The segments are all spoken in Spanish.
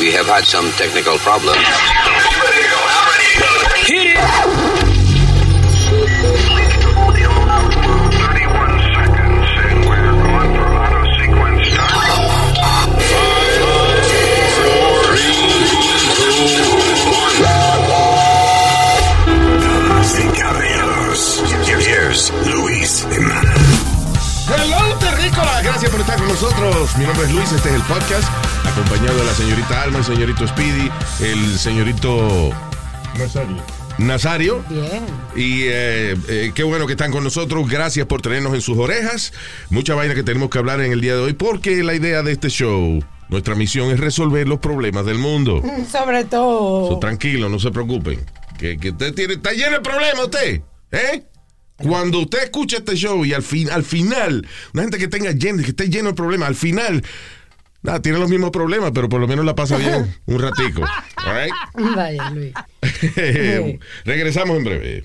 We have had some technical problems. Hit it! Luis. Hello, terrícola. Gracias por estar con nosotros. Mi nombre es Luis, este es el podcast. Acompañado de la señorita Alma, el señorito Speedy, el señorito Nazario. Nazario. Bien. Y eh, eh, qué bueno que están con nosotros. Gracias por tenernos en sus orejas. Mucha vaina que tenemos que hablar en el día de hoy, porque la idea de este show, nuestra misión es resolver los problemas del mundo. Sobre todo. So, tranquilo, no se preocupen. Que, que usted tiene, está lleno de problemas usted. ¿Eh? Cuando usted escucha este show y al, fin, al final, una gente que tenga lleno, que esté lleno de problemas, al final, nada, tiene los mismos problemas, pero por lo menos la pasa bien un ratico. All right? Vaya, Luis. Regresamos en breve.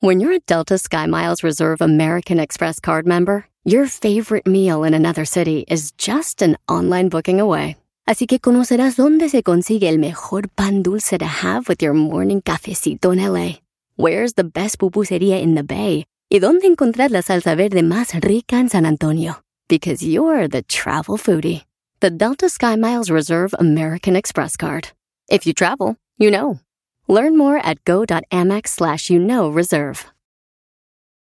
When you're a Delta SkyMiles Reserve American Express card member, your favorite meal in another city is just an online booking away. Así que conocerás dónde se consigue el mejor pan dulce to have with your morning cafecito en LA. Where's the best pupusería in the Bay? Y dónde encontrar la salsa verde más rica en San Antonio. Because you're the travel foodie. The Delta SkyMiles Reserve American Express card. If you travel, you know. Learn more at go.amex slash you know reserve.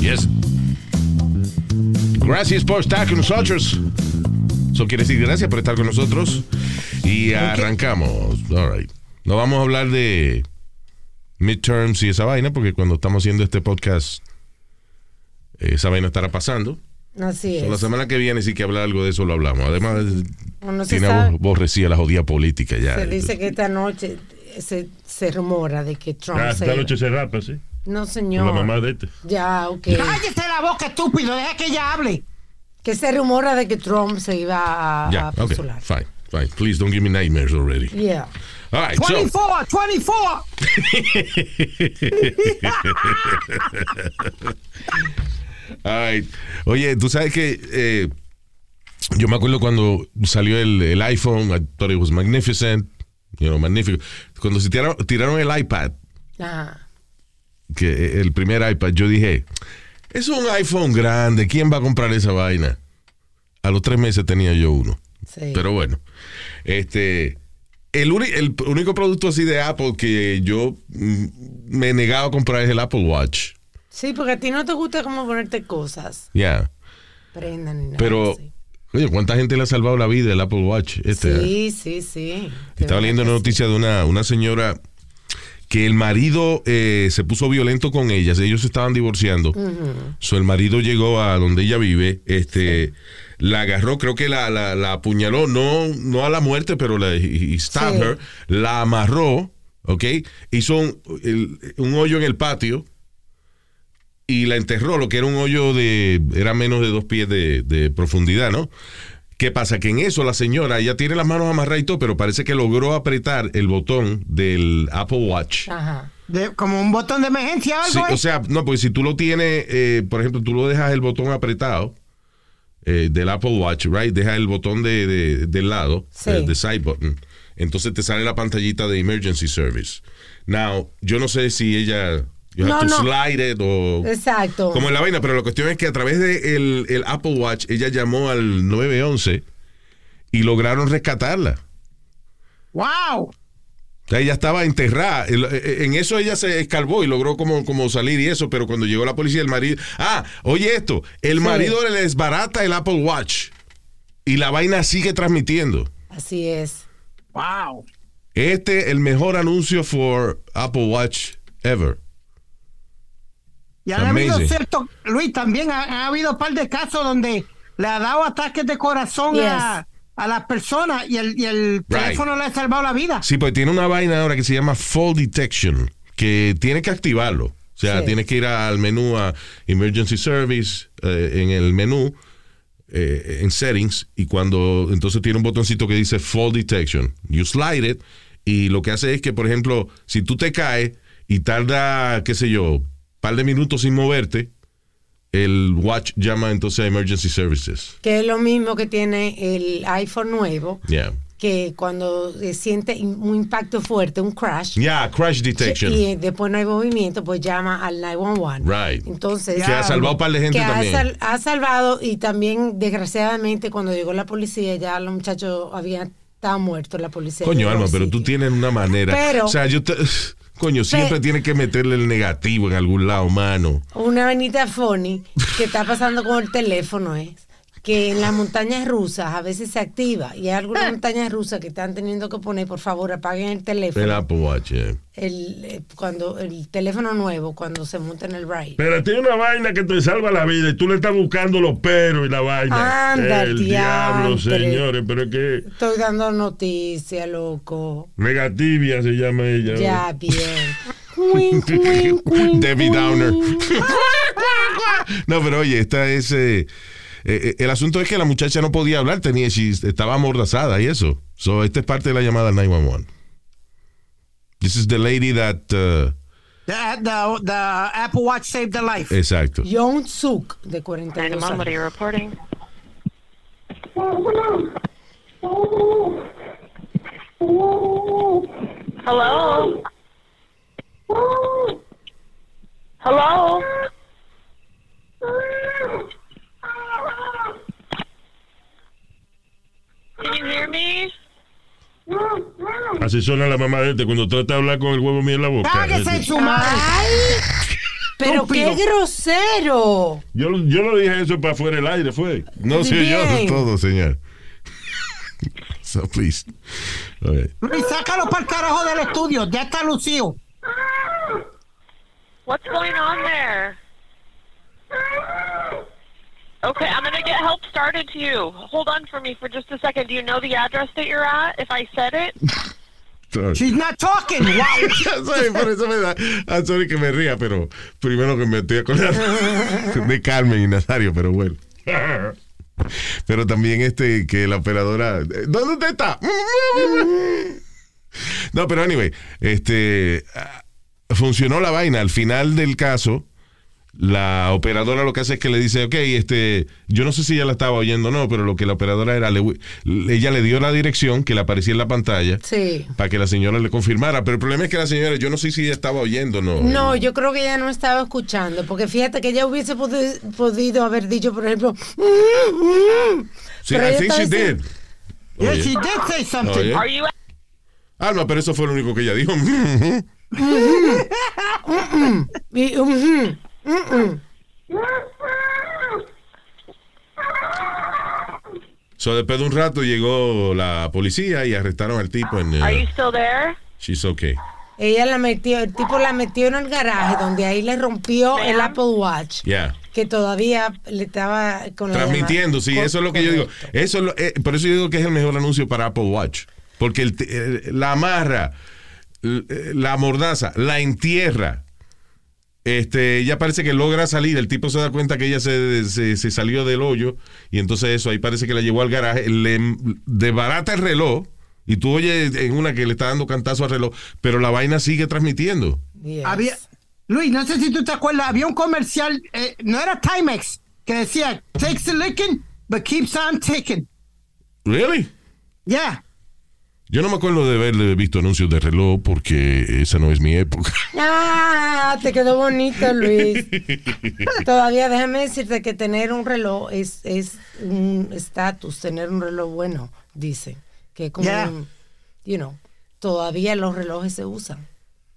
Yes. Gracias por estar con nosotros. Eso quiere decir gracias por estar con nosotros. Y arrancamos. All right. No vamos a hablar de midterms y esa vaina, porque cuando estamos haciendo este podcast, esa vaina estará pasando. Así So, la es. semana que viene, sí que hablar algo de eso lo hablamos. Además, tiene aborrecida la jodida política ya. Se dice que esta noche se, se rumora de que Trump Ah, se... esta noche se rapa, sí. No, Con señor. la mamá de este. Ya, ok. Cállese la boca, estúpido, deja que ella hable. Que se rumora de que Trump se iba a, Ya, a ok, postular. fine, fine. Please don't give me nightmares already. Yeah. All right, so- 24, 24. Ay, oye, tú sabes que eh, yo me acuerdo cuando salió el, el iPhone, I thought it was magnificent, you know, magnífico. Cuando se tiraron, tiraron el iPad, Ajá. que el primer iPad, yo dije, es un iPhone grande, ¿quién va a comprar esa vaina? A los tres meses tenía yo uno. Sí. Pero bueno, este, el, el único producto así de Apple que yo mm, me he negado a comprar es el Apple Watch. Sí, porque a ti no te gusta como ponerte cosas. Ya. Prendan ni nada. Pero, así. oye, ¿cuánta gente le ha salvado la vida el Apple Watch? Este, Sí, sí, sí. Estaba leyendo una sí. noticia de una, una señora que el marido eh, se puso violento con ella, ellos se estaban divorciando. So, el marido llegó a donde ella vive, este, la agarró, creo que la, la, la apuñaló, no, no a la muerte, pero la, he stabbed Sí. her, la amarró, ¿ok? Hizo un, el- un hoyo en el patio y la enterró, lo que era un hoyo de, era menos de dos pies de, de profundidad, ¿no? ¿Qué pasa? Que en eso la señora, ella tiene las manos amarradas y todo, pero parece que logró apretar el botón del Apple Watch. Ajá. De- como un botón de emergencia o algo. Sí, o sea, no, porque si tú lo tienes, eh, por ejemplo, tú lo dejas el botón apretado eh, del Apple Watch, right? Deja el botón de, de- del lado, Sí. eh, de side button. Entonces te sale la pantallita de emergency service. Now, yo no sé si ella you No, have to no. slide it o Exacto. como en la vaina, pero la cuestión es que a través del el Apple Watch ella llamó al 911 y lograron rescatarla. ¡Wow! O sea, ella estaba enterrada. El- eh, En eso ella se escarbó y logró como, como salir y eso, pero cuando llegó la policía, el marido. Ah, oye esto: el Sí. marido le desbarata el Apple Watch y la vaina sigue transmitiendo. Así es. Wow. Este el mejor anuncio for Apple Watch ever. Y han habido Amazing. cierto, Luis, también ha, ha habido un par de casos donde le ha dado ataques de corazón a, a las personas y el, y el Right. teléfono le ha salvado la vida. Sí, pues tiene una vaina ahora que se llama Fall Detection, que tiene que activarlo. O sea, Sí. tienes que ir al menú a Emergency Service, eh, en el menú, eh, en Settings, y cuando entonces tiene un botoncito que dice Fall Detection. You slide it, y lo que hace es que, por ejemplo, si tú te caes y tarda, qué sé yo, par de minutos sin moverte, el watch llama entonces a Emergency Services. Que es lo mismo que tiene el iPhone nuevo, Yeah. que cuando eh, siente un impacto fuerte, un crash, Yeah, crash detection. y después no hay movimiento, pues llama al 911. Right. Entonces, que ha salvado un par de gente que ha, también. sal- ha salvado y también, desgraciadamente, cuando llegó la policía, ya los muchachos habían estado muertos, la policía. Coño, Alma, al pero tú tienes una manera. Pero- o sea, yo te. Coño, siempre Pe- tienes que meterle el negativo en algún lado, mano. Una vainita funny que está pasando con el teléfono es que en las montañas rusas a veces se activa y hay algunas montañas rusas que están teniendo que poner, por favor, apaguen el teléfono. El Apple Watch, eh. El, eh, cuando el teléfono nuevo, cuando se monta en el ride. Pero tiene una vaina que te salva la vida y tú le estás buscando los peros y la vaina. Anda, el diablo, señores, pero es que Estoy dando noticia, loco. negativia se llama ella. Ya, bien. Debbie. Downer. no, pero oye, esta es. eh, eh, el asunto es que la muchacha no podía hablar, tenía, she- estaba amordazada y eso. So, esta es parte de la llamada al 911. This is the lady that. uh, The, the, the Apple Watch saved the life. exacto. Young Suk, de 42 911, what are años. you reporting? Hello? Hello? Can you hear me? Así suena la mamá de este cuando trata de hablar con el huevo mío en la boca. Cáguese en su madre. ¡Ay! ¡Pero qué grosero! Yo, lo- yo lo dije eso para fuera del aire, fue. No sé yo todo, señor. so, please. Okay. Luis, sácalo para el carajo del estudio. Ya está lucido. What's going on there? Okay, I'm gonna get help started to you. Hold on for me for just a second. Do you know the address that you're at? If I said it? She's not talking. Wow. Sorry, por eso me da. I'm sorry que me ría, pero primero que me estoy acordando de Carmen y Nazario, pero bueno. Pero también este, que la operadora. ¿Dónde usted está? No, pero anyway, este. ah, Funcionó la vaina. Al final del caso, la operadora lo que hace es que le dice, ok, este, yo no sé si ella la estaba oyendo o no, pero lo que la operadora era, le- ella le dio la dirección que le aparecía en la pantalla Sí. para que la señora le confirmara. Pero el problema es que la señora, yo no sé si ella estaba oyendo o no. No, yo creo que ella no estaba escuchando, porque fíjate que ella hubiese podi- podido haber dicho, por ejemplo, Sí, pero I ella think she did. Yeah, Oye. she did say something. Oye. Are you Alma, pero eso fue lo único que ella dijo. ujú. so, después de un rato llegó la policía y arrestaron al tipo en... eh, are you still there? she's okay. Ella la metió, el tipo la metió en el garaje, donde ahí le rompió el Apple Watch, Yeah. que todavía le estaba con la Transmitiendo, llamada. sí, eso es lo que yo digo. Eso es lo- eh, por eso yo digo que es el mejor anuncio para Apple Watch. Porque el eh, la amarra, eh, la mordaza, la entierra. Este, ella parece que logra salir. El tipo se da cuenta que ella se, se- se salió del hoyo. Y entonces eso, ahí parece que la llevó al garaje. Le desbarata el reloj. Y tú oyes en una que le está dando cantazo al reloj. Pero la vaina sigue transmitiendo. Yes. Había, Luis, no sé si tú te acuerdas, había un comercial, eh, no era Timex, que decía, takes the licking, but keeps on ticking. ¿Really? Yeah. Yo no me acuerdo de haber visto anuncios de reloj porque esa no es mi época. Ah, te quedó bonito, Luis. Todavía déjame decirte que tener un reloj es, es un estatus, tener un reloj bueno, dicen. Que como, Yeah. un, you know, todavía los relojes se usan.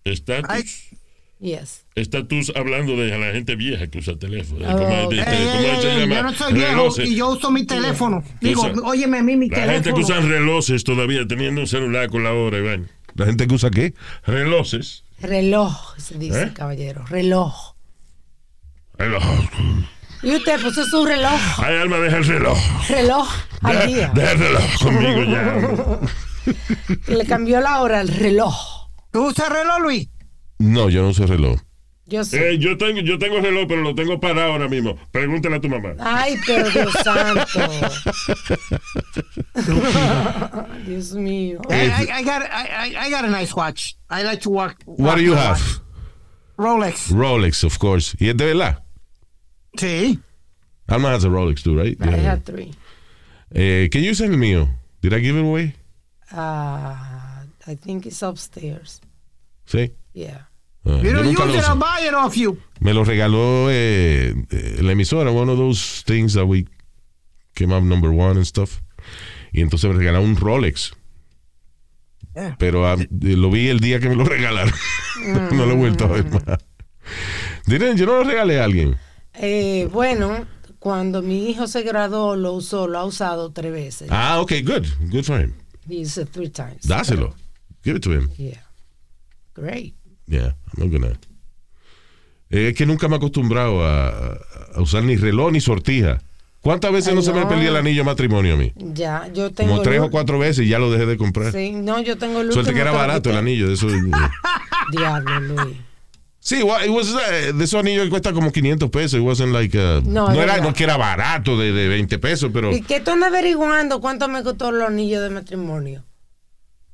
Estatus. Yes. Estás tú hablando de la gente vieja que usa teléfono. Oh, ¿Cómo es? De- Ey, de- ey, ¿cómo ey, se ey, llama? yo no soy viejo Relojes. y yo uso mi teléfono. Digo, Usa- óyeme a mí mi La gente que teléfono. usan relojes todavía teniendo un celular con la hora, Iván. La gente que usa qué? Relojes. Reloj, se dice, ¿Eh? caballero. Reloj. Reloj. Y usted puso su reloj. Ay, Alma, deja el reloj. Reloj al Deja, día. deja el reloj conmigo ya. Le cambió la hora al reloj. ¿Tú usas reloj, Luis? No, yo no uso reloj. Yo sé. Eh, yo tengo, yo tengo reloj, pero lo tengo parado ahora mismo. Pregúntale a tu mamá. Ay, pero Dios santo. Dios mío. I, I, I got, I, got a nice watch. I like to walk. What do you have? Rolex. Rolex, of course. ¿Y es de verdad? Sí. Alma has a Rolex too, right? I had three. Eh, can you send el mío? Did I give it away? Uh, I think it's upstairs. Sí. Yeah. Ah, You. I'll buy it off you. Me lo regaló eh, eh, la emisora, one of those things that we came up number one and stuff. Y entonces me regalaron un Rolex. Yeah. Pero ah, lo vi el día que me lo regalaron. no lo he vuelto a ver más. Didn't- yo no lo regalé a alguien. Eh, bueno, cuando mi hijo se graduó, lo usó, lo ha usado tres veces. Ah, ok, good. Good for him. He used it three times. Dáselo. Give it to him. Yeah. Great. Yeah, I'm gonna. Eh, es que nunca me he acostumbrado a, a usar ni reloj ni sortija. ¿Cuántas veces Ay, no, se me no. perdía el anillo de matrimonio a mí? Ya, yo tengo. Como tres o cuatro veces y ya lo dejé de comprar. Sí, no, yo tengo el Suerte que era barato el anillo. De eso, Diablo, Luis. sí, wa- it was, uh, de esos anillos que cuesta como 500 pesos. It wasn't like, uh, No, era no que era barato de, de 20 pesos, pero ¿Y qué andas averiguando cuánto me costó los anillos de matrimonio?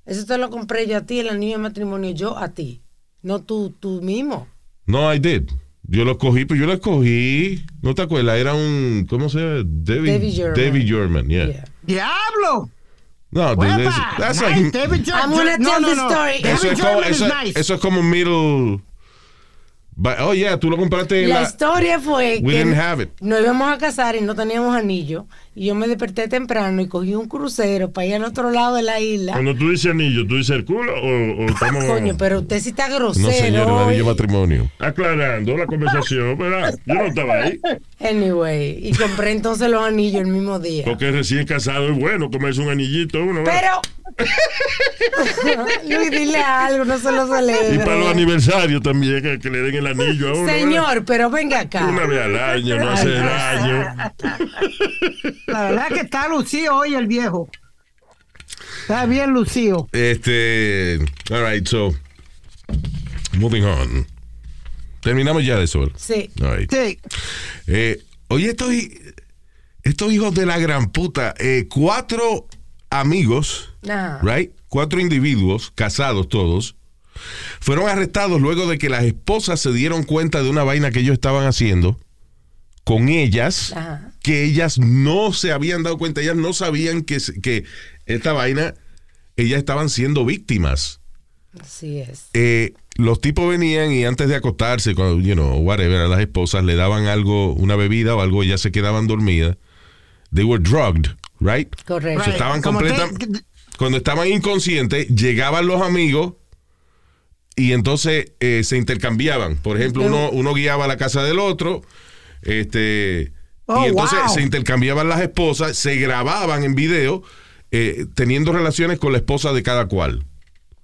Eso te lo compré yo a ti, el anillo de matrimonio, yo a ti. No tú, tú mismo. no, I did. Yo lo cogí, pero yo lo cogí. ¿No te acuerdas? Era un, ¿cómo se llama? David, David German. David German, yeah. Yeah. Diablo. No, dude, that's, that's Nice, like, David Jo- I'm gonna no, tell no, the no. story. eso, David es como, German is eso, nice. eso es como middle. But, oh, yeah, tú lo compraste en La la. historia fue We que didn't have it. nos íbamos a casar y no teníamos anillo. Y yo me desperté temprano y cogí un crucero para ir al otro lado de la isla. Cuando tú dices anillo, ¿tú dices el culo o, o estamos Coño, pero usted sí está grosero. No, señor, el anillo matrimonio. aclarando la conversación, ¿verdad? Yo no estaba ahí. Anyway, y compré entonces los anillos el mismo día. Porque recién casado es bueno comerse un anillito uno. ¿verdad? Pero. Luis, dile algo, no se lo Y para los aniversarios también, que, que le den el anillo a uno. ¿verdad? Señor, pero venga acá. Una vez al año, no hace daño. La verdad que está lucido hoy el viejo. Está bien lucido. Este. All right, so. Moving on. Terminamos ya de eso. Sí. All right. Sí. Eh, oye, estos, estos hijos de la gran puta, eh, cuatro amigos, Ajá. right? Cuatro individuos, casados todos, fueron arrestados luego de que las esposas se dieron cuenta de una vaina que ellos estaban haciendo con ellas, Ajá. Que ellas no se habían dado cuenta, ellas no sabían que, se- que esta vaina, ellas estaban siendo víctimas Así es. eh, los tipos venían y antes de acostarse, cuando, you know, whatever, a las esposas le daban algo, una bebida o algo, ellas se quedaban dormidas. They were drugged, right? Correcto. So, estaban Cuando estaban inconscientes, llegaban los amigos y entonces eh, se intercambiaban. Por ejemplo, uno, uno guiaba a la casa del otro, este, Oh, y entonces wow. se intercambiaban las esposas, se grababan en video eh, teniendo relaciones con la esposa de cada cual.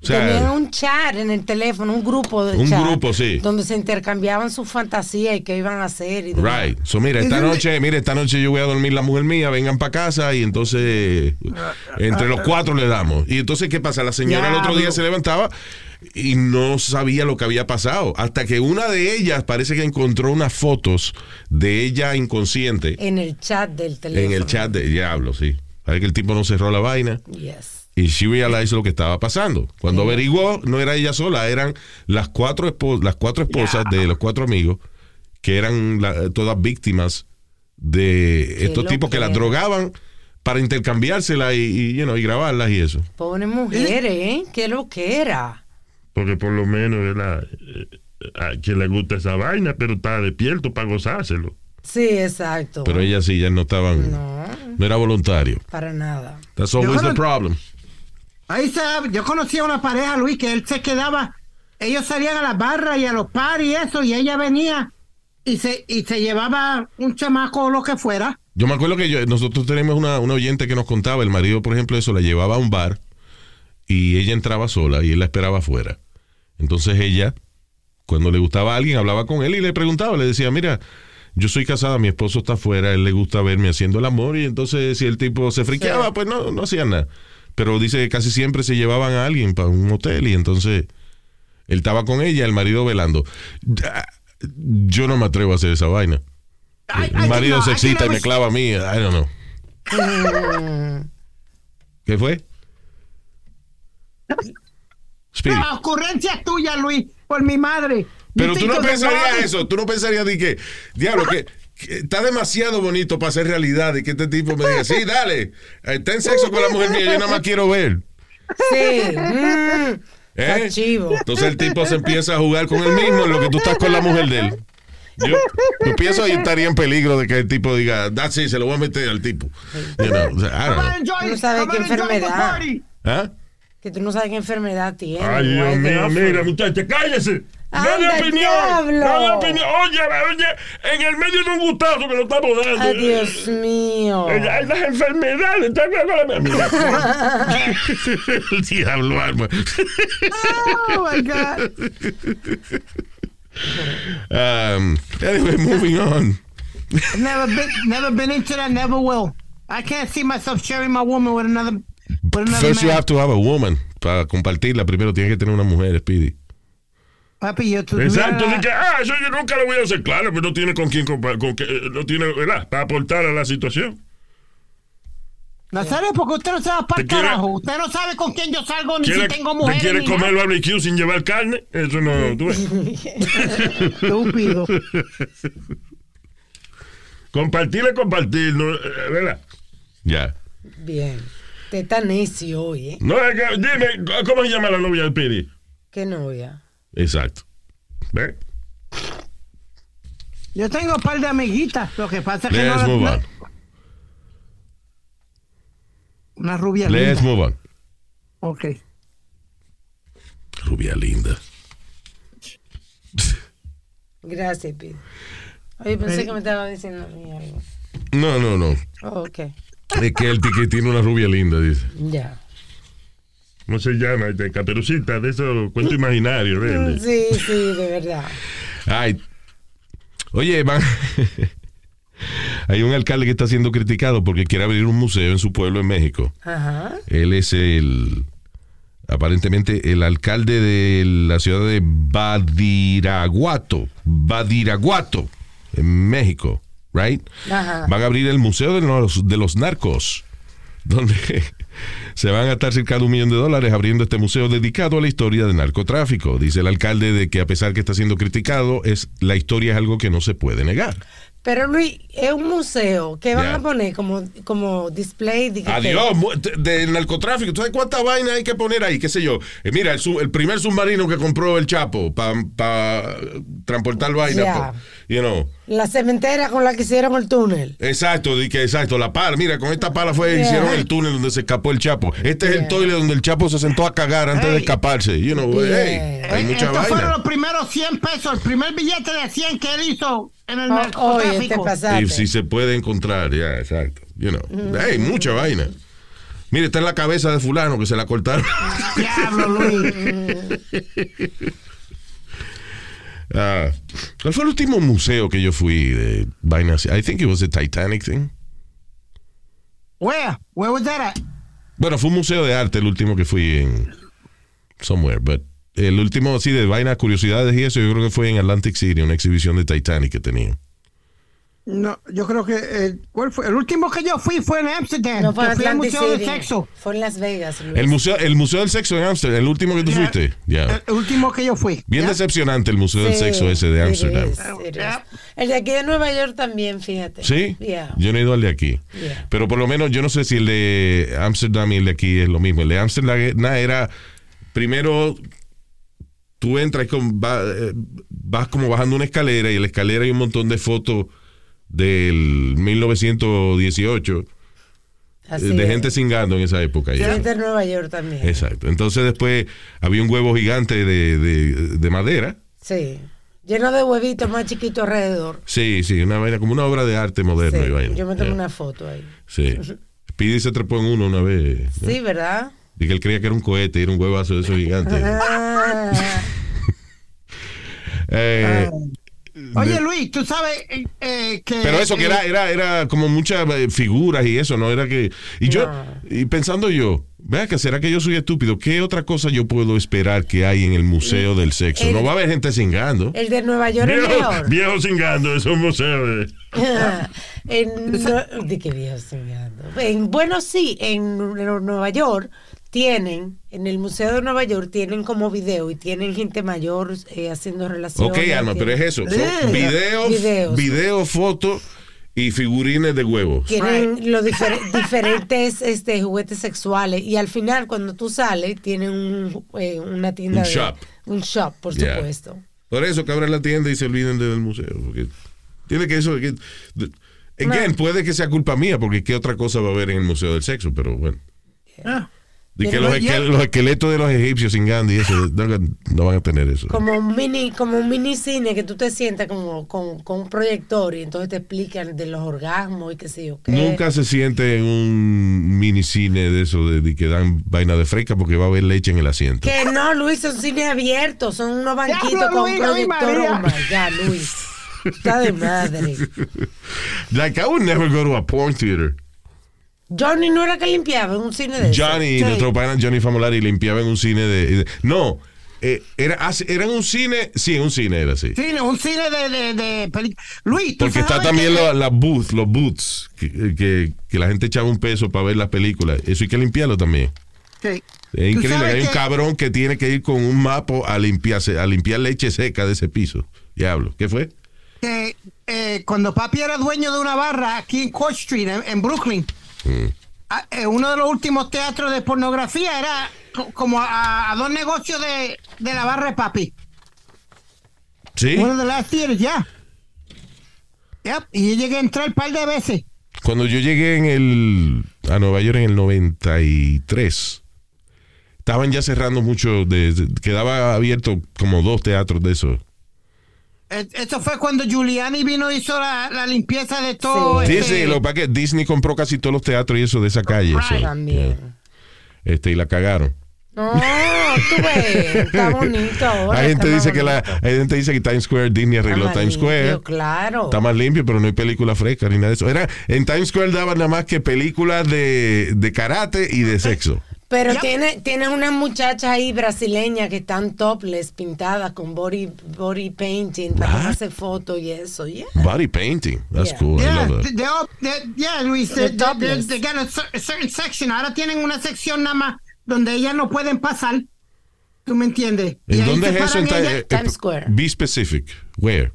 O sea, Tenían un chat en el teléfono, un grupo de Un chat. grupo, sí. Donde se intercambiaban sus fantasías y qué iban a hacer. Y demás. Right. So, mira, esta noche, mira, esta noche yo voy a dormir la mujer mía, vengan para casa y entonces entre los cuatro le damos. Y entonces, ¿qué pasa? La señora el otro día se levantaba y no sabía lo que había pasado. Hasta que una de ellas parece que encontró unas fotos de ella inconsciente En el chat del teléfono. en el chat de diablo, sí. Parece que el tipo no cerró la vaina. Yes. Y she realized lo que estaba pasando. Cuando averiguó, no era ella sola, eran las cuatro, las cuatro esposas de los cuatro amigos, que eran la- todas víctimas de Qué estos tipos que las drogaban para intercambiárselas y, y, you know, y grabarlas y eso. Pobres mujeres, ¿eh? Qué lo que era. Porque por lo menos ¿verdad? Eh, a quien le gusta esa vaina, pero está despierto para gozárselo. Sí, exacto. Pero ellas sí, ya no estaban, no, No, era voluntario. para nada. That's always Yo the problem. Ahí está, yo conocí a una pareja, Luis, que él se quedaba ellos salían a las barras y a los paris y eso, y ella venía y se, y se llevaba un chamaco o lo que fuera. Yo me acuerdo que yo- nosotros tenemos una, una oyente que nos contaba, el marido, por ejemplo, eso, la llevaba a un bar y ella entraba sola y él la esperaba afuera. Entonces ella, cuando le gustaba a alguien, hablaba con él y le preguntaba, le decía, mira, yo soy casada, mi esposo está afuera, él le gusta verme haciendo el amor y entonces si el tipo se friqueaba, pues no, no hacían nada. Pero dice que casi siempre se llevaban a alguien para un hotel y entonces él estaba con ella, el marido velando. Yo no me atrevo a hacer esa vaina. Mi marido no, se excita y me clava a mí. I don't know. ¿Qué fue? Speedy. La ocurrencia es tuya, Luis, por mi madre. Pero tú no pensarías eso. Tú no pensarías de que, diablo, que, que está demasiado bonito para ser realidad y que este tipo me diga, sí, dale, eh, ten sexo con la mujer mía, yo nada más quiero ver. Sí. Mm. ¿Eh? Está. Entonces el tipo se empieza a jugar con él mismo en lo que tú estás con la mujer de él. Yo, yo pienso ahí estaría en peligro de que el tipo diga, that's it, se lo voy a meter al tipo. You know, I don't know. No sabe qué enfermedad. party. ¿Ah? Que tú no sabes qué enfermedad tiene. Ay, Dios mío, mira, muchacha, cállese. Anda, opinión. de opinión. Oye, oye, en el medio de un gustazo que lo estamos dando. Ay, Dios mío. Hay las enfermedades. El diablo, Alma. Oh my God. Um, anyway, moving on. Never been, never been into that. Never will. I can't see myself sharing my woman with another, First you have to have a woman. Para compartirla, primero tienes que tener una mujer, Speedy. Papi, yo tú Exacto, de que, ah, eso yo nunca lo voy a hacer. Claro, pero no tiene con quién, con que, eh, no tiene, ¿verdad? Para aportar a la situación. Nazario, porque usted no se va para ¿Te el quiere- carajo. Usted no sabe con quién yo salgo ni ¿Quiere, si tengo ¿Te mujer. quiere ni comer nada. barbecue sin llevar carne? Eso no, tú ves. Estúpido. Compartir es compartir, ¿no? Eh, ¿verdad? Ya. Bien. Te está necio hoy, ¿eh? No, es que, dime, ¿cómo se llama la novia del Piri? Qué novia. Exacto. ¿Ves? Yo tengo un par de amiguitas. Lo que pasa es que Let's no. move no- on. Una rubia Let's linda. move on. Ok. Rubia linda. Gracias, Pete. Oye, pensé que me estaba diciendo a mí algo. No, no, no. Oh, ok. Es que el que tiene una rubia linda, dice. Ya. ¿Cómo se llama? De caperucita, de esos cuentos imaginarios, ¿ves? Sí, sí, de verdad. Ay. Oye, man. Hay un alcalde que está siendo criticado porque quiere abrir un museo en su pueblo en México. Ajá. Él es el, aparentemente, el alcalde de la ciudad de Badiraguato, Badiraguato, en México, right? Ajá. Van a abrir el Museo de los, de los Narcos, donde se van a estar cerca de un millón de dólares abriendo este museo dedicado a la historia del narcotráfico. Dice el alcalde de que a pesar que está siendo criticado, es la historia es algo que no se puede negar. Pero Luis, es un museo que van a poner como, como display de Adiós, de- del narcotráfico. ¿Tú sabes cuánta vaina hay que poner ahí? ¿Qué sé yo? Eh, mira, el, el primer submarino que compró el Chapo para transportar vaina. Pa- you know. La cementera con la que hicieron el túnel. Exacto, que exacto, la pala. Mira, con esta pala fue, Yeah. hicieron el túnel donde se escapó el Chapo. Este es el Yeah. toile donde el Chapo se sentó a cagar antes de Hey. escaparse. You know, Yeah. hey, hay mucha Estos fueron vaina. los primeros 100 pesos. El primer billete de 100 que él hizo en el Oh, oye, te narcotráfico. Y si se puede encontrar, ya, exacto. You know. Hey, mucha vaina. Mire, está en la cabeza de fulano que se la cortaron. Diablo, Luis. Ah, ¿Cuál fue el último museo que yo fui de vainas? I think it was the Titanic thing. Where? Where was that at? Bueno, fue un museo de arte el último que fui en somewhere, but el último así de vainas, curiosidades y eso, yo creo que fue en Atlantic City, una exhibición de Titanic que tenía. No, yo creo que eh, ¿cuál fue? el último que yo fui fue en Amsterdam. No fue al Museo City. de Sexo. Fue en Las Vegas, Luis. El museo, el museo del sexo en Amsterdam, el último que tú fuiste. El, el último que yo fui. Bien decepcionante el museo del sexo ese de it Amsterdam. is, it is. El de aquí de Nueva York también, fíjate. ¿Sí? Yeah. Yo no he ido al de aquí. Yeah. Pero por lo menos yo no sé si el de Amsterdam y el de aquí es lo mismo. El de Amsterdam era, primero, tú entras y con- va- eh, vas como bajando una escalera y en la escalera hay un montón de fotos del 1918 Así de es. gente cingando en esa época. ya. Gente de Nueva York también. Exacto. Entonces después había un huevo gigante de, de- de madera. Sí. Lleno de huevitos más chiquitos alrededor. Sí, sí, una vaina como una obra de arte. Sí, y vaina. Yo me tomé una foto ahí. Sí. Speedy se trepó en uno una vez. ¿no? Sí, ¿verdad? Y que él creía que era un cohete y era un huevazo de esos gigantes. Ah, Eh, Oye, Luis, tú sabes eh, eh, que. pero eso que eh, era, era, era como muchas eh, figuras y eso, ¿no? Era que. Y yo, No. y pensando yo, vea que será que yo soy estúpido. ¿Qué otra cosa yo puedo esperar que hay en el Museo del Sexo? el- no va a haber gente cingando. el de Nueva York es Viejo, mejor. viejo cingando, eso es un museo. de- en, no- ¿De qué viejo? En- bueno, sí, en, Nu- Nueva York tienen, en el Museo de Nueva York tienen como video y tienen gente mayor eh, haciendo relaciones. Ok, Alma, pero es eso. Son videos, Videos. fotos y figurines de huevos. Tienen los difer- diferentes este, juguetes sexuales y al final cuando tú sales tienen un, eh, una tienda Un de shop. un shop, por Yeah. supuesto. Por eso que abran la tienda y se olviden del museo. Porque tiene que eso. Que, again, puede que sea culpa mía, porque qué otra cosa va a haber en el Museo del Sexo, pero bueno. ah, Y que los, esquel- los esqueletos de los egipcios sin Gandhi, eso, no, no van a tener eso. Como un mini, como un mini cine que tú te sientas como con, con un proyector y entonces te explican de los orgasmos y qué sé yo qué. Nunca se siente en un minicine de eso, de, de que dan vaina de fresca, porque va a haber leche en el asiento. Que no, Luis, son cines abiertos, son unos banquitos con un proyector. Oh my God, Luis. Está de madre. Like, I would never go to a porn theater. Johnny no era que limpiaba en un cine de. Johnny, Sí. nuestro pana Johnny Famolari limpiaba en un cine de. de- no, eh, era, hace- era un cine, sí, en un cine era así. Cine, un cine de, de, de peli- Luis, tú Porque está también que- la, la booth, los booths, que, que, que la gente echaba un peso para ver las películas. Eso hay que limpiarlo también. Sí. Es increíble hay un cabrón que tiene que ir con un mapo a limpiarse, a limpiar leche seca de ese piso. Diablo, ¿qué fue? que eh, cuando papi era dueño de una barra aquí en Court Street, en, en Brooklyn, Mm. a- eh, uno de los últimos teatros de pornografía era co- como a, a dos negocios de, de la barra de papi. Sí. Uno de las ya. Yep, Y yo llegué a entrar un par de veces. Cuando yo llegué en el, a Nueva York en el 93, estaban ya cerrando mucho, de, de- quedaba abierto como dos teatros de esos. Eh, Eso fue cuando Giuliani vino y hizo la, la limpieza de todo. Sí. este, Disney, lo que Disney compró casi todos los teatros y eso de esa calle. Right. so, También. yeah. Este, y la cagaron. No, tú ves, está bonito ahora. Hay gente, dice que la, hay gente dice que Times Square, Disney arregló Times limpio, Square. Claro. Está más limpio, pero no hay película fresca ni nada de eso. Era, en Times Square daban nada más que películas de, de karate y de sexo. Pero Yep. tiene, tienen unas muchachas ahí brasileñas que están topless, pintadas con body, body painting para tomarse fotos y eso, yeah. Body painting. That's Yeah. cool. I Yeah, love that. they- all- they- yeah, Luis, They're they, they- topless. they got a cer- a certain section. Ahora tienen una sección nada más donde ellas no pueden pasar. ¿Tú me entiendes? Y ¿En dónde es eso? En eh, Times Square. Be specific. Where?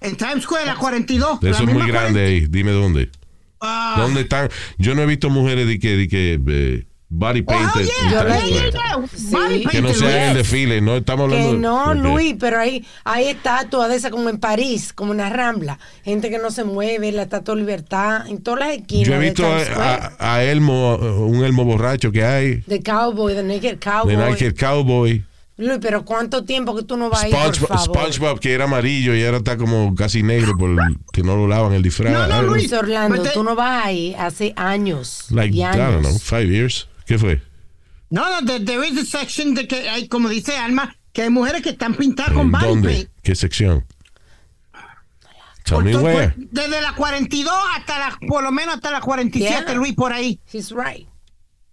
En Times Square, la 42. la Eso es muy grande ahí. Dime dónde. 40. Ah. ¿Dónde están? Yo no he visto mujeres de que, de que eh, body Oh, painted. yeah, Yo la Times he yeah, Square. visto. yeah, yeah. Sí. Body Que no sea en el Luis. desfile, no estamos hablando Que no. Luis, pero hay, hay estatuas de esas como en París, como en la Rambla. Gente que no se mueve, la estatua de libertad, en todas las esquinas. Yo he visto a, a- a Elmo, un Elmo borracho que hay, De Cowboy, de Naked Cowboy. de Nike Cowboy, Luis, pero ¿cuánto tiempo que tú no vas a ir, por SpongeBob, favor? SpongeBob que era amarillo y ahora está como casi negro por que no lo lavan el disfraz. No, no. Luis. Orlando, tú no vas ahí hace años. Like, y I don't know, años. five years. ¿Qué fue? No, no, there, there is a section de que hay, como dice Alma, que hay mujeres que están pintadas con ¿En body dónde? paint. ¿Qué sección? Tell me where. Desde la 42 hasta la, por lo menos hasta la 47, Yeah. Luis, por ahí. He's right.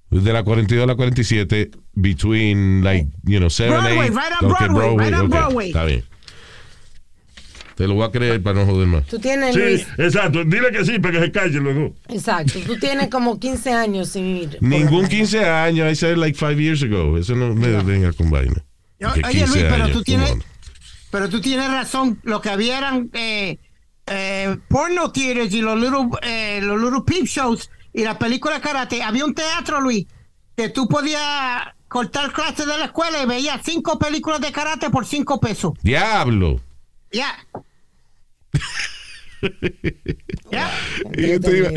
De la 42 a la 47, between like, you know, 7, Broadway, 8. right on Broadway, right on ok, Broadway. Está bien. Te lo voy a creer para no joder más. Tú tienes, Sí, Luis, exacto. Dile que sí para que se calle luego. exacto, tú tienes como 15 años sin ir. Ningún menos. 15 años, I said like 5 years ago. Eso no me venga con vaina. Oye, 15 Luis, pero años, tú tienes, pero tú tienes razón. Lo que había eran eh, eh, porno theaters y los little, eh, los little peep shows y las películas de karate. Había un teatro, Luis, que tú podías cortar clases de la escuela y veías cinco películas de karate por cinco pesos. Diablo. Ya. Y yo te iba-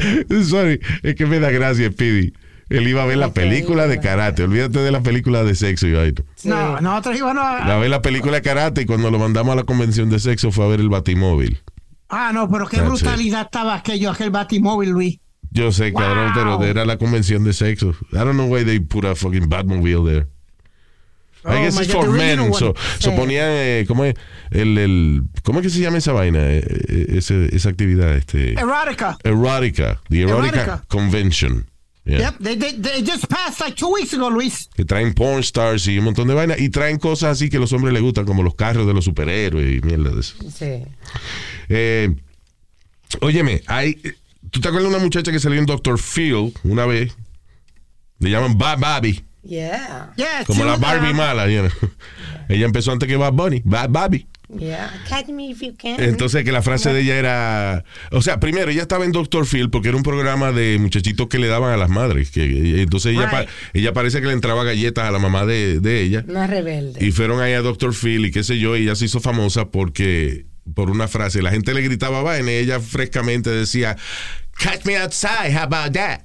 sorry, es que me da gracia, Speedy. Él iba a ver la película de karate. Olvídate de la película de sexo y vaina. No, nosotros íbamos a... A ver la película de karate y cuando lo mandamos a la convención de sexo fue a ver el batimóvil. Ah, no, pero qué That's brutalidad estaba aquello, aquel batimóvil, Luis. Yo sé, cabrón, pero era la convención de sexo. I don't know why they put a fucking Batmobile there. I guess it's for men. So, so ponían, eh, ¿cómo es? El, el, ¿Cómo es que se llama esa vaina? Eh, eh, ese- esa actividad, este. Erotica. Erotica. The Erotica, Erotica. Convention. Yeah. Yep, they, they, they just passed like two weeks ago, Luis. Que traen porn stars y un montón de vainas. Y traen cosas así que a los hombres les gustan, como los carros de los superhéroes y mierda de eso. Sí. Eh, óyeme, hay, ¿tú te acuerdas de una muchacha que salió en Dr. Phil una vez? Le llaman Bad Bobby. Yeah. Yeah, Como la Barbie mala. you know. Ella empezó antes que Bad Bunny. Bad Bobby. Yeah. Catch me if you can. Entonces que la frase de ella era, o sea, primero ella estaba en Dr. Phil porque era un programa de muchachitos que le daban a las madres, que entonces ella, pa- ella parece que le entraba galletas a la mamá de, de ella Una rebelde. y fueron ahí a Dr. Phil y qué sé yo, y ella se hizo famosa porque por una frase, la gente le gritaba vaina y ella frescamente decía, catch me outside, how about that?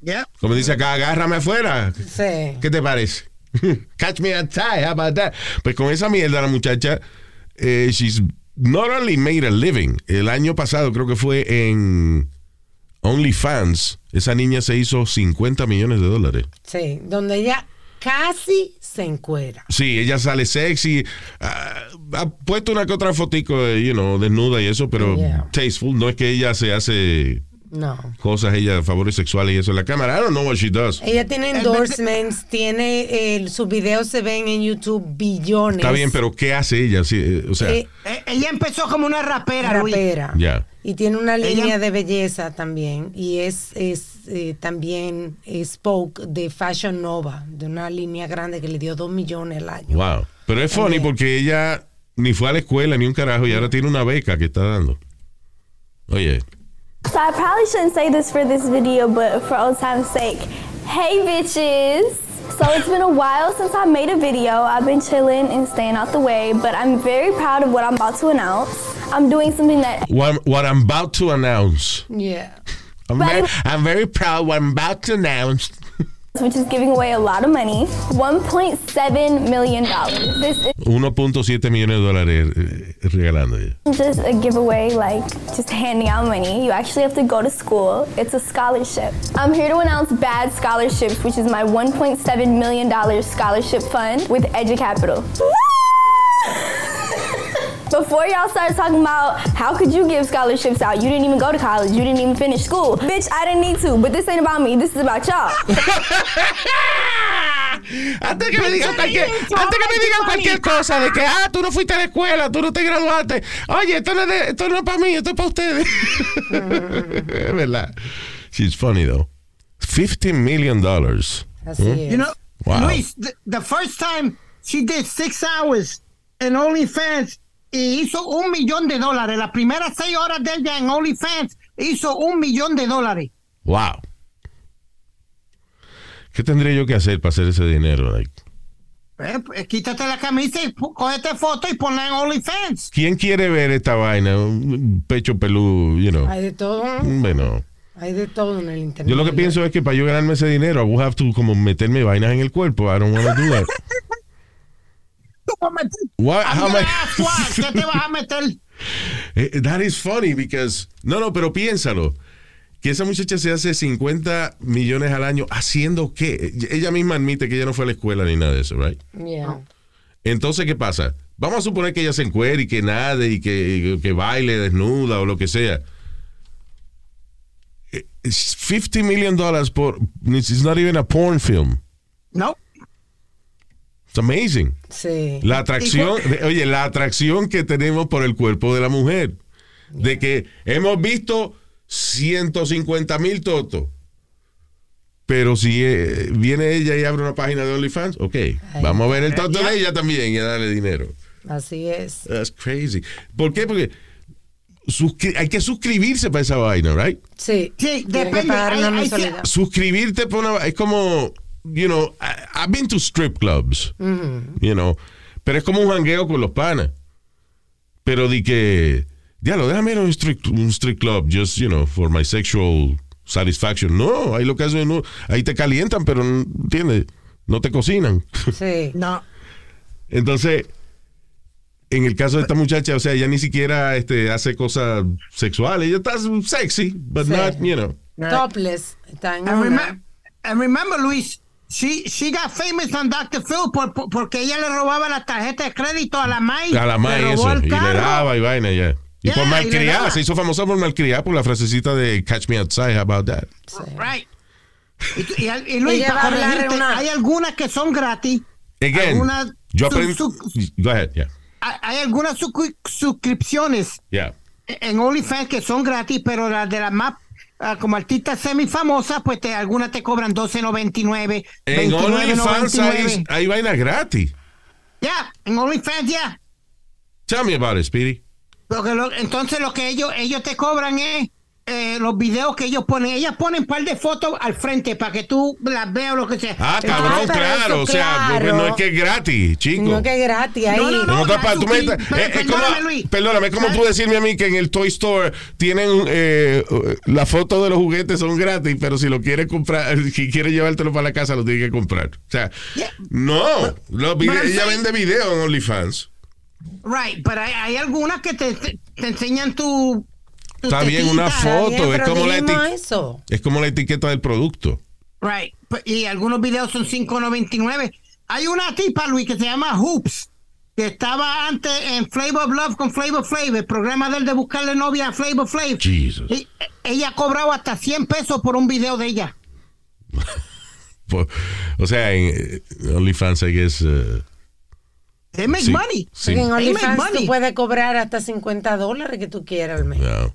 Yeah. Como dice acá, agárrame afuera. Sí. ¿Qué te parece? Catch me outside, how about that? Pues con esa mierda la muchacha, eh, she's not only made a living. El año pasado creo que fue en OnlyFans. Esa niña se hizo 50 millones de dólares. Sí. Donde ella casi se encuera. Sí, ella sale sexy. ah, ha puesto una que otra fotico, de, you know, desnuda y eso, pero Yeah. tasteful. No es que ella se hace No. cosas, ella, favores sexuales y eso en la cámara. I don't know what she does. Ella tiene endorsements, tiene eh, sus videos se ven en YouTube billones. Está bien, pero ¿qué hace ella? Sí, eh, o sea, Eh, Eh, ella empezó como una rapera, rapera. ya. Y tiene una Ella- línea de belleza también. Y es, es eh, también spoke de Fashion Nova, de una línea grande que le dio dos millones al año. Wow. Pero es funny porque ella ni fue a la escuela ni un carajo y ahora tiene una beca que está dando. Oye, So I probably shouldn't say this for this video, but for old time's sake, hey bitches! So it's been a while since I made a video. I've been chilling and staying out the way, but I'm very proud of what I'm about to announce. I'm doing something that what, what I'm about to announce. Yeah. I'm very, I'm very proud what I'm about to announce. Which is giving away a lot of money, 1.7 million dollars. This 1.7 millones de dólares eh, regalando just a giveaway, like just handing out money. You actually have to go to school. It's a scholarship. I'm here to announce Bad Scholarships, which is my 1.7 million dollars scholarship fund with EduCapital. Before y'all start talking about how could you give scholarships out? You didn't even go to college. You didn't even finish school. Bitch, I didn't need to. But this ain't about me. This is about y'all. Antes que me digan cualquier, antes que me digan cualquier cosa de que ah, tú no fuiste a la escuela, tú no te graduaste. Oye, esto no es, de- esto no es para mí, esto es para ustedes. es verdad. She's funny though. 50 million dollars. Así es. You know, Wow. Luis, the, the first time she did six hours en OnlyFans y hizo un millón de dólares. Las primeras seis horas de ella en OnlyFans hizo un millón de dólares. Wow. ¿Qué tendría yo que hacer para hacer ese dinero? Like, Eh, pues, quítate la camisa y cógete foto y ponla en OnlyFans. ¿Quién quiere ver esta vaina? Un pecho peludo, you know. Hay de todo. Bueno, Hay de todo en el internet. yo lo que pienso es que para yo ganarme ese dinero, I will have to como meterme vainas en el cuerpo. I don't want to do that. Tú vas a meter- What? How am I-. ¿Qué te vas a meter? Eh, That is funny because no, no, pero piénsalo. Que esa muchacha se hace 50 millones al año haciendo qué? Ella misma admite que ella no fue a la escuela ni nada de eso, right? Yeah. Entonces, ¿qué pasa? Vamos a suponer que ella se encuere y que nade y que, que baile desnuda o lo que sea. Eh, it's 50 million dollars por. It's not even a porn film. No. It's amazing. Sí. La atracción, oye, la atracción que tenemos por el cuerpo de la mujer. De que hemos visto 150 mil totos. Pero si eh, viene ella y abre una página de OnlyFans, ok, vamos a ver el toto de ella también y a darle dinero. Así es. That's crazy. ¿Por qué? Porque suscri- hay que suscribirse para esa vaina, right? Sí. Sí, depende. pagar Hay- una hay que- mensualidad. Suscribirte por una... Es como, you know, I- I've been to strip clubs, you know, pero es como un jangueo con los panas. Pero di que diablo, déjame ir a un street, un street club, just, you know, for my sexual satisfaction. No, ahí lo que hacen, no, ahí te calientan, pero, ¿entiendes? No te cocinan. Sí. No. Entonces, en el caso de esta muchacha, o sea, ella ni siquiera este, hace cosas sexuales. Ella está sexy, but Sí. not, you know. Topless. Está en And, una- remem- and remember, Luis, she, she got famous on Dr. Phil por, por- porque ella le robaba la tarjeta de crédito a la May. A la le eso. Y le daba y vaina ya. Y Yeah, por malcriada, se hizo famosa por malcriada por la frasecita de Catch Me Outside, how about that? Right. Y, y, y Luis, para corregirte, una- hay algunas que son gratis. Again, Algunas yo aprendí... Go ahead, yeah. hay hay algunas suscri- suscripciones Yeah. en OnlyFans que son gratis, pero las de las más ah, como artistas semifamosas, pues te, algunas te cobran 12.99, En OnlyFans hay, 29.99. hay vainas gratis. Ya, en OnlyFans ya. Tell me about it, Speedy. Lo- entonces lo que ellos ellos te cobran es eh, los videos que ellos ponen. Ellas ponen un par de fotos al frente para que tú las veas o lo que sea. Ah, cabrón, claro. eso, O sea, claro. no es que es gratis, chico. No que es gratis ahí. No, no, per- eh, es como- perdóname, Luis. perdóname, es como tú decirme a mí que en el Toy Store tienen eh, la foto de los juguetes son gratis, pero si lo quieres comprar, si quieres llevártelo para la casa, lo tienes que comprar. O sea, Yeah. no, los ella saying- vende video en OnlyFans. Right, pero hay, hay algunas que te, te, te enseñan tu. Está bien una foto, bien, es como la eso. Es como la etiqueta del producto. Right, y algunos videos son 5.99. Hay una tipa, Luis, que se llama Hoops, que estaba antes en Flavor of Love con Flavor Flav, el programa del de buscarle novia a Flavor Flav. Jesus. Y, ella ha cobrado hasta 100 pesos por un video de ella. O sea, en eh, OnlyFans, I guess. eh, They make Sí, money. sí. En OnlyFans money. tú puedes cobrar hasta 50 dólares que tú quieras al mes. no.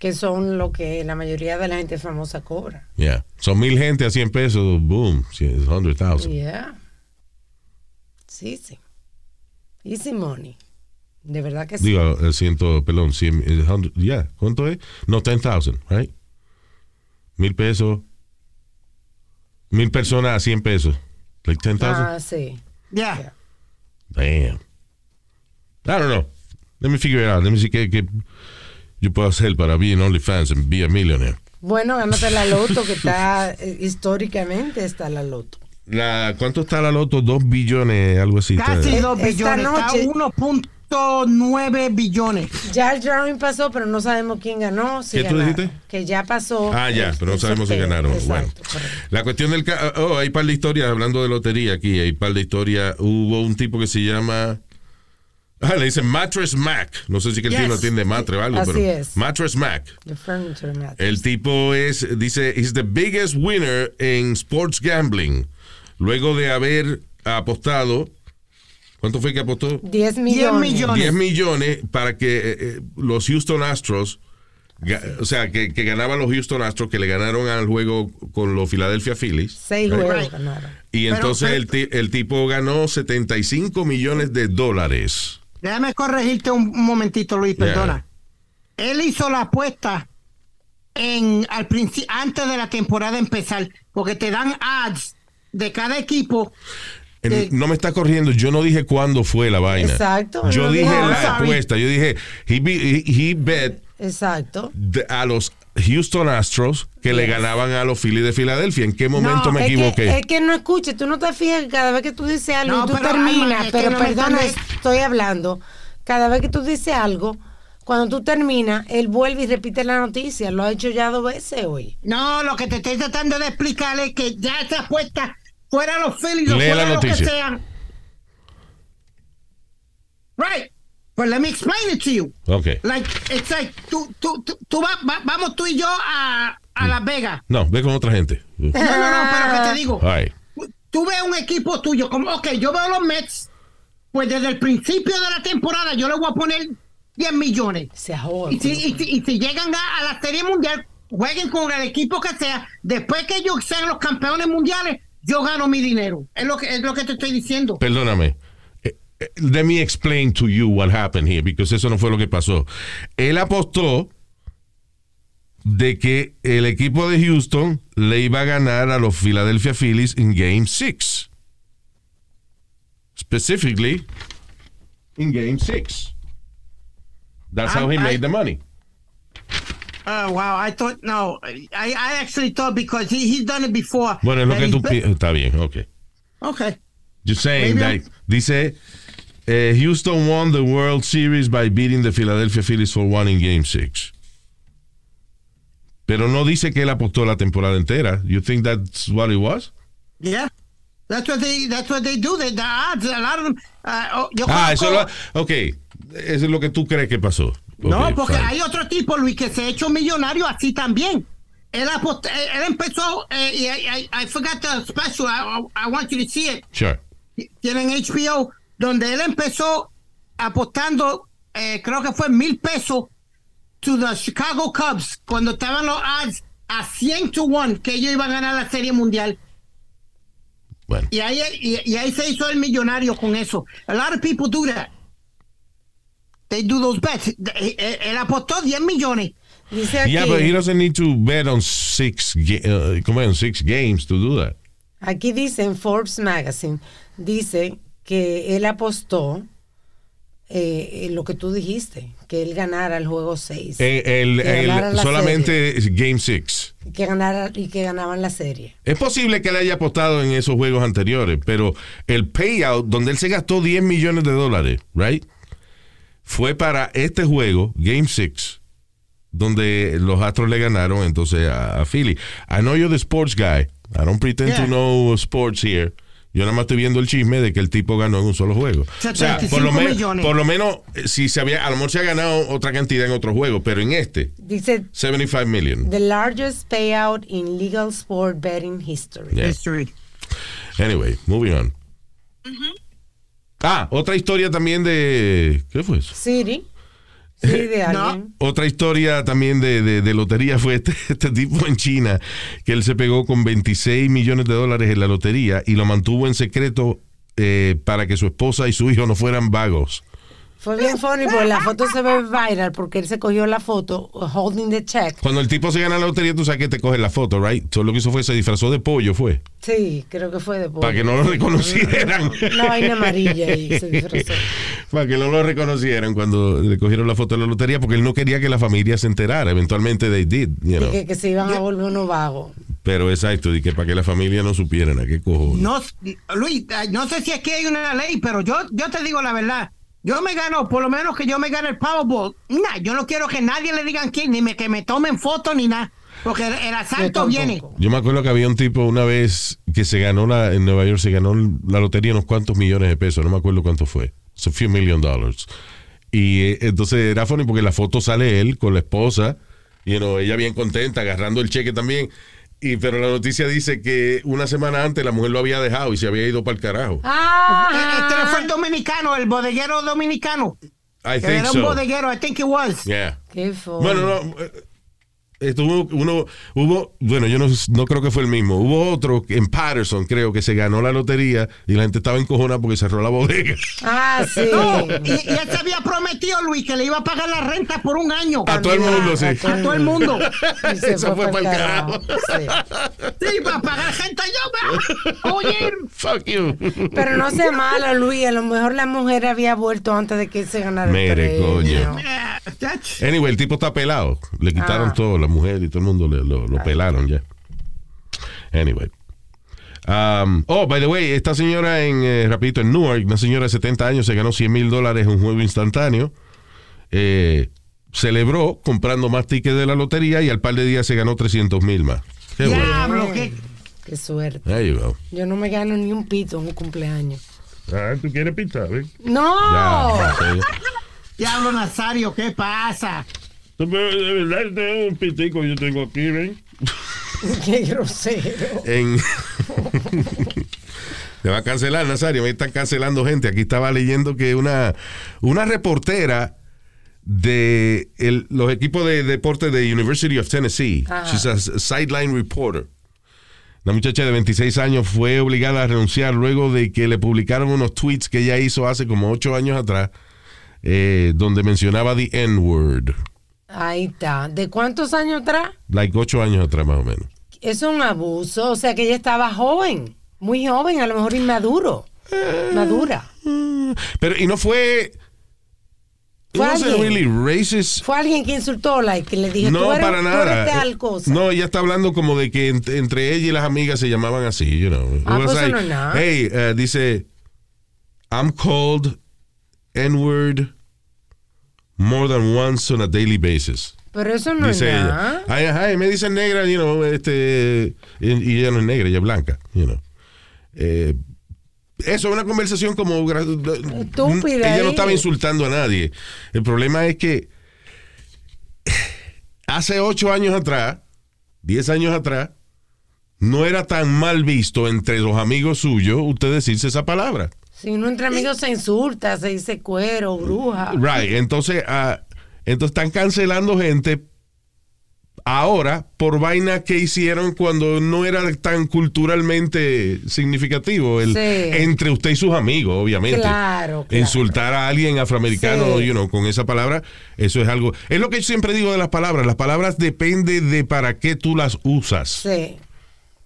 Que son lo que la mayoría de la gente famosa cobra. Yeah. Son mil gente a 100 pesos, boom, 100,000. Yeah. Sí, sí. Easy money. De verdad que sí. Digo, el ciento, perdón, 100, eh, 100, yeah, ¿cuánto es? No, 10,000, right? Mil pesos. Mil personas a 100 pesos. Like 10,000? Ah, sí. Yeah. Damn. I don't know. Let me figure it out. Let me see qué yo puedo hacer para be an OnlyFans and be a millionaire. Bueno, gánate la loto que está, eh, históricamente está la loto. La, ¿Cuánto está la loto? Dos billones, algo así. Casi Está- 2 Esta billones. noche- Está 1.9 billones. Ya el drawing pasó, pero no sabemos quién ganó. Si ¿Qué tú ganaron. dijiste? Que ya pasó. Ah, ya, el- pero no el sabemos si sorteo. ganaron. Exacto, Bueno, correcto. la cuestión del. Oh, hay par de historias, hablando de lotería aquí, hay par de historias. Hubo un tipo que se llama. Ah, le dicen Mattress Mac. No sé si que el Yes. tío no atiende matre o algo, Así pero. es. Mattress Mac. The furniture match. El tipo es, dice, is the biggest winner en sports gambling. Luego de haber apostado, ¿cuánto fue que apostó? 10 millones. 10 millones para que eh, eh, los Houston Astros, ga- o sea, que, que ganaban los Houston Astros, que le ganaron al juego con los Philadelphia Phillies. Seis Right. juegos ganaron. Y Pero- entonces pero- el, ti- el tipo ganó 75 millones de dólares. Déjame corregirte un, un momentito, Luis, Yeah. perdona. Él hizo la apuesta en al principio antes de la temporada empezar, porque te dan ads de cada equipo. No me está corrigiendo, yo no dije cuándo fue la vaina. Exacto, Yo no dije la sorry. apuesta, yo dije, he, be- he- he bet Exacto. de- a los Houston Astros que le ganaban a los Phillies de Filadelfia. ¿En qué momento me equivoqué? Que, es que no escuches, tú no te fijas que cada vez que tú dices algo No, y tú pero, terminas, pero no perdona, estoy hablando. Cada vez que tú dices algo, cuando tú terminas, él vuelve y repite la noticia. Lo ha hecho ya dos veces hoy. No, lo que te estoy tratando de explicar es que ya esa apuesta fuera los Phillies fuera la lo que noticia. sean. Right. But let me explain it to you. Ok. Like, it's like, tú, tú, tú, tú va- va- vamos tú y yo a, a Las Vegas. No, ve con otra gente. No, no, no, pero que te digo. Right. Tú ves un equipo tuyo, como, ok, yo veo los Mets, pues desde el principio de la temporada yo le voy a poner 10 millones. Se joda. Y si, y si- y si llegan a, a la Serie Mundial, jueguen con el equipo que sea, después que ellos sean los campeones mundiales, yo gano mi dinero. Es lo que, es lo que te estoy diciendo. Perdóname. Let me explain to you what happened here, because eso no fue lo que pasó. Él apostó de que el equipo de Houston le iba a ganar a los Philadelphia Phillies en Game 6. Specifically, in Game 6. That's how he I- made the money. Oh, wow, I thought, no, I, I actually thought because he, he's done it before. Bueno, es lo que tú Está bien, ok. Okay. Just saying that. Dice, eh, Houston won the World Series by beating the Philadelphia Phillies for one in Game 6. Pero no dice que él apostó la temporada entera. You think that's what it was? Yeah. That's what they, that's what they do. They, the odds, a lot of them, uh, oh, yo Ah, eso conozco- lo, ok. Eso es lo que tú crees que pasó. No, porque fine. hay otro tipo, Luis, que se ha hecho millonario así también. Él, apost- él empezó, eh, y I, I, I forgot the special, I, I want you to see it. Sure. Tienen HBO, donde él empezó apostando, eh, creo que fue mil pesos, to the Chicago Cubs, cuando estaban los odds a 100 to 1 que ellos iban a ganar la Serie Mundial. Bueno. Y ahí, y, y ahí se hizo el millonario con eso. A lot of people do that. They do those bets. Él, él apostó 10 millones. Dice aquí, Yeah, but he doesn't need to bet on six, uh, on six games to do that. aquí dice en Forbes Magazine, dice que él apostó eh, lo que tú dijiste, que él ganara el juego 6. Eh, solamente Game 6. serie, que ganara y que ganaban la serie. Es posible que él haya apostado en esos juegos anteriores, pero el payout donde él se gastó 10 millones de dólares, right? Fue para este juego, Game 6, donde los Astros le ganaron entonces a, a Philly. I know you're the sports guy. I don't pretend to know sports here. Yo nada más estoy viendo el chisme de que el tipo ganó en un solo juego. O sea, por lo, 75 me- millones. por lo menos, eh, si se había, a lo mejor se ha ganado otra cantidad en otro juego, pero en este, Dice 75 million. the largest payout in legal sport betting history. Yeah. History. Anyway, moving on. Ah, otra historia también de. ¿Qué fue eso? Siri. Siri de alguien. Otra historia también de, de- de lotería fue este, este tipo en China, que él se pegó con 26 millones de dólares en la lotería y lo mantuvo en secreto eh, para que su esposa y su hijo no fueran vagos. Fue bien funny porque la foto se ve viral porque él se cogió la foto holding the check. Cuando el tipo se gana la lotería, tú sabes que te coges la foto, right? Solo lo que hizo fue se disfrazó de pollo, fue. Sí, creo que fue de Para que no lo reconocieran. Una vaina amarilla y se disfrazó. Para que no lo reconocieran cuando le cogieron la foto de la lotería, porque él no quería que la familia se enterara. Eventualmente they did, you Y know. que, que se iban a volver unos vagos. Pero exacto, y que para que la familia no supieran a qué cojones. No, Luis, no sé si aquí hay una ley, pero yo, yo te digo la verdad. Yo me gano, por lo menos que yo me gane el Powerball. Nah, yo no quiero que nadie le digan quién, ni me, que me tomen fotos ni nada. Porque el, el asalto viene. Yo me acuerdo que había un tipo una vez que se ganó la, en Nueva York, se ganó la lotería unos cuantos millones de pesos, no me acuerdo cuánto fue. It's a few million dollars. Y eh, entonces era funny porque la foto sale él con la esposa, y ella bien contenta, agarrando el cheque también. Y, pero la noticia dice que una semana antes la mujer lo había dejado y se había ido para el carajo. Ah, Este no fue el dominicano, el bodeguero dominicano. I Que think era un bodeguero, I think it was. Yeah. Qué. Bueno, no, eh, estuvo uno, hubo, bueno, yo no, no creo que fue el mismo. Hubo otro en Patterson, creo que se ganó la lotería y la gente estaba encojonada porque cerró la bodega. Ah, sí. No, y, y él se había prometido, Luis, que le iba a pagar la renta por un año. A todo el mundo, sí. A todo el mundo. Y se Eso fue pa'l pa'l carajo. Sí, para pagar gente yo, ¿verdad? Oye, Fuck you. Pero no sea malo, Luis. A lo mejor la mujer había vuelto antes de que él se ganara el Mere, coño. eh, Anyway, el tipo está pelado. Le quitaron Ah. todo, la mujer y todo el mundo le- lo, lo pelaron ya. Anyway. Um, oh, by the way, esta señora en, eh, rapidito, en Newark, una señora de 70 años se ganó 100 mil dólares en un juego instantáneo. Eh, celebró comprando más tickets de la lotería y al par de días se ganó 300 mil más. Qué bueno. qué, Qué suerte. There you go. Yo no me gano ni un pito en un cumpleaños. Ah, ¿tú quieres pizza? ¡No! Ya, diablo Nazario, ¿qué pasa? Pero, De verdad, este es un pitico que yo tengo aquí, ¿ven? ¡Qué grosero! En... Me va a cancelar, Nazario. Me están cancelando gente. Aquí estaba leyendo que una, una reportera de el- los equipos de deporte de University of Tennessee. Ajá. She's a sideline reporter. La muchacha de 26 años fue obligada a renunciar luego de que le publicaron unos tweets que ella hizo hace como 8 años atrás, eh, donde mencionaba the N-word. Ahí está. ¿De cuántos años atrás? Like 8 años atrás, más o menos. Es un abuso. O sea que ella estaba joven. Muy joven, a lo mejor inmaduro. Madura. Pero, y no fue. Fue alguien. really racist. Fue alguien que insultó, like, que le dijo, No, tú eres, para tú nada. eres tal Eh, cosa. No, ella está hablando como de que ent- entre ella y las amigas se llamaban así, you know. Ah, pues like, no nada. Hey, eh, dice, I'm called N-word more than once on a daily basis. Pero eso no dice es ella. nada. Ay, ajá, y me dicen negra, you know, este, y, ella no es negra, ella es blanca, you know. Eh, eso es una conversación como Estúpida ella no ahí. estaba insultando a nadie. El problema es que hace ocho años atrás, diez años atrás, no era tan mal visto entre los amigos suyos usted decirse esa palabra. Si uno entre amigos se insulta, se dice cuero, bruja. Right. Entonces, ah, entonces están cancelando gente ahora por vaina que hicieron cuando no era tan culturalmente significativo el, Sí. entre usted y sus amigos, obviamente. Claro, claro. Insultar a alguien afroamericano, Sí. you know, con esa palabra, eso es algo. Es lo que yo siempre digo de las palabras. Las palabras depende de para qué tú las usas. Sí.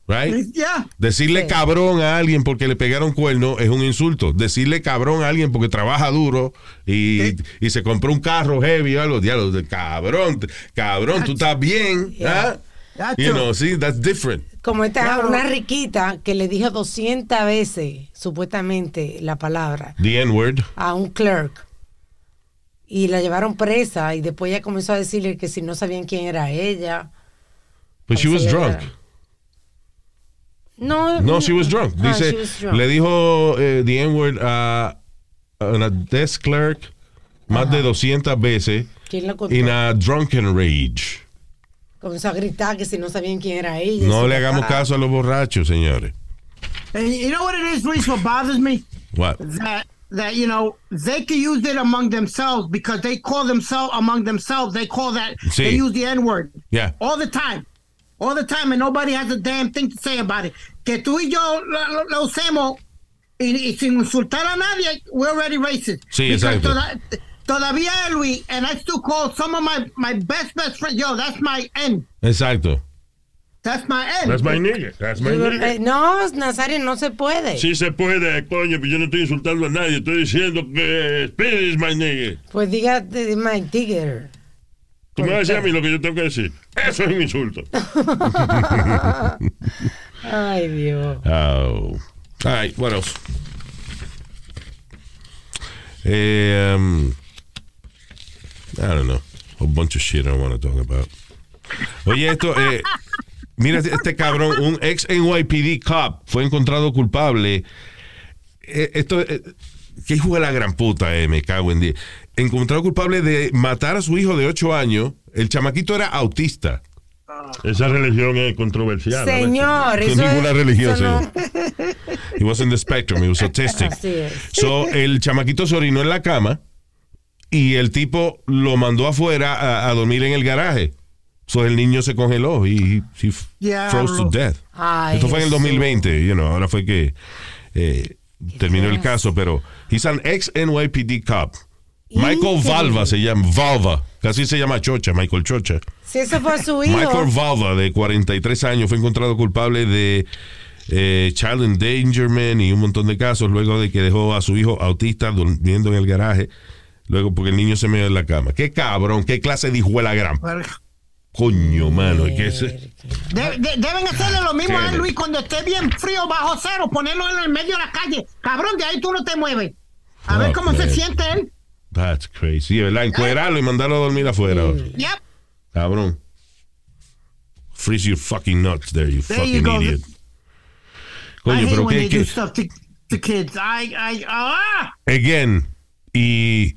Right? Ya. Decirle Sí. cabrón a alguien porque le pegaron cuerno es un insulto. Decirle cabrón a alguien porque trabaja duro y, y se compró un carro heavy o algo, diablo, de cabrón, cabrón, tú estás bien. Yeah. ¿ah? You know, sí, that's different. Como esta Claro. una riquita que le dijo 200 veces, supuestamente, la palabra The N-word. a un clerk. Y la llevaron presa y después ella comenzó a decirle que si no sabían quién era ella. But she was drunk. que No, No, she was drunk. Ah, Dice, she was drunk. le dijo eh, The N-word a, a una desk clerk más de 200 veces ¿Quién lo contó? in a drunken rage. Comenzó a gritar que si no sabían quién era ella. No le hagamos papá. caso a los borrachos, señores. And you know what it is, Luis? What bothers me? What? That that you know they can use it among themselves because they call themselves among themselves. They call that Sí. they use the N word Yeah. all the time, all the time, and nobody has a damn thing to say about it. Que tú y yo lo, lo- lo usemos y, y sin insultar a nadie, we're already racist. Sí, Because exacto. toda- todavía, Luis, and I still call some of my my best best friends. Yo, that's my N. Exacto. That's my N. That's my nigga. That's my nigga. eh, no, Nazario, no se puede. Sí se puede, coño, pero yo no estoy insultando a nadie. Estoy diciendo que Speedy is my nigga. Pues diga de Mike Tigger. Tú me vas a decir a mí lo que yo tengo que decir. Eso es un insulto. Ay, Dios. Oh. All right, what else? Um, I don't know. A bunch of shit I don't want to talk about. Oye, esto, eh, mira este cabrón, un ex NYPD cop fue encontrado culpable. Eh, esto, eh, qué hijo de la gran puta, eh, me cago en 10. Encontrado culpable de matar a su hijo de 8 años. El chamaquito era autista. Esa religión es controversial. Señor, eso ninguna es- religión, eso no-. He was in the spectrum, he was autistic. Así es. So, el chamaquito se orinó en la cama y el tipo lo mandó afuera a, a dormir en el garaje. So el niño se congeló y he, he Diablo. froze to death. Ay, Esto fue en el Jesús. 2020, you know, ahora fue que eh, terminó el caso, pero he's an ex NYPD cop. Michael. Valva se llama, Valva, casi se llama Chocha, Michael Chocha. Si eso fue su hijo. Michael Valva, de 43 años, fue encontrado culpable de eh, child endangerment y un montón de casos luego de que dejó a su hijo autista durmiendo en el garaje, luego porque el niño se meó en la cama. Qué cabrón, qué clase de hijo de la gran. Coño, mano, es que ese- De- de- deben hacerle lo mismo a ¿Qué? Luis cuando esté bien frío bajo cero, ponerlo en el medio de la calle. Cabrón, de ahí tú no te mueves. A ver Fuck, cómo se man. siente él. That's crazy, ¿verdad? Encuerarlo y mandarlo a dormir afuera. Yep. Cabrón. Freeze your fucking nuts there, you There you fucking go. idiot. I Coño, hate pero when qué, qué- stuff to, to kids. I, I, ah! again, y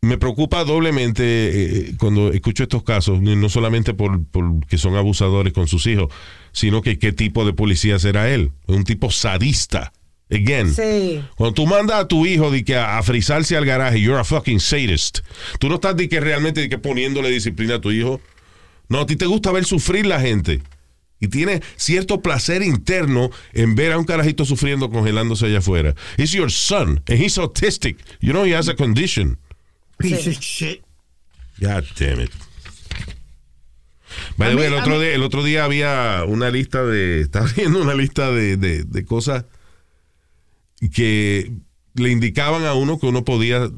me preocupa doblemente eh, cuando escucho estos casos, no solamente por, por que son abusadores con sus hijos, sino que qué tipo de policía será él. Un tipo sadista. Again. Sí. Cuando tú mandas a tu hijo de que a, a frizarse al garaje, you're a fucking sadist. Tú no estás de que realmente de que poniéndole disciplina a tu hijo. No, a ti te gusta ver sufrir la gente. Y tiene cierto placer interno en ver a un carajito sufriendo congelándose allá afuera. He's your son, and he's autistic. You know he has a condition. Piece of shit. God damn it. By the way, el otro, día, el otro día había una lista de. Estaba viendo una lista de, de- de cosas que le indicaban a uno que uno podía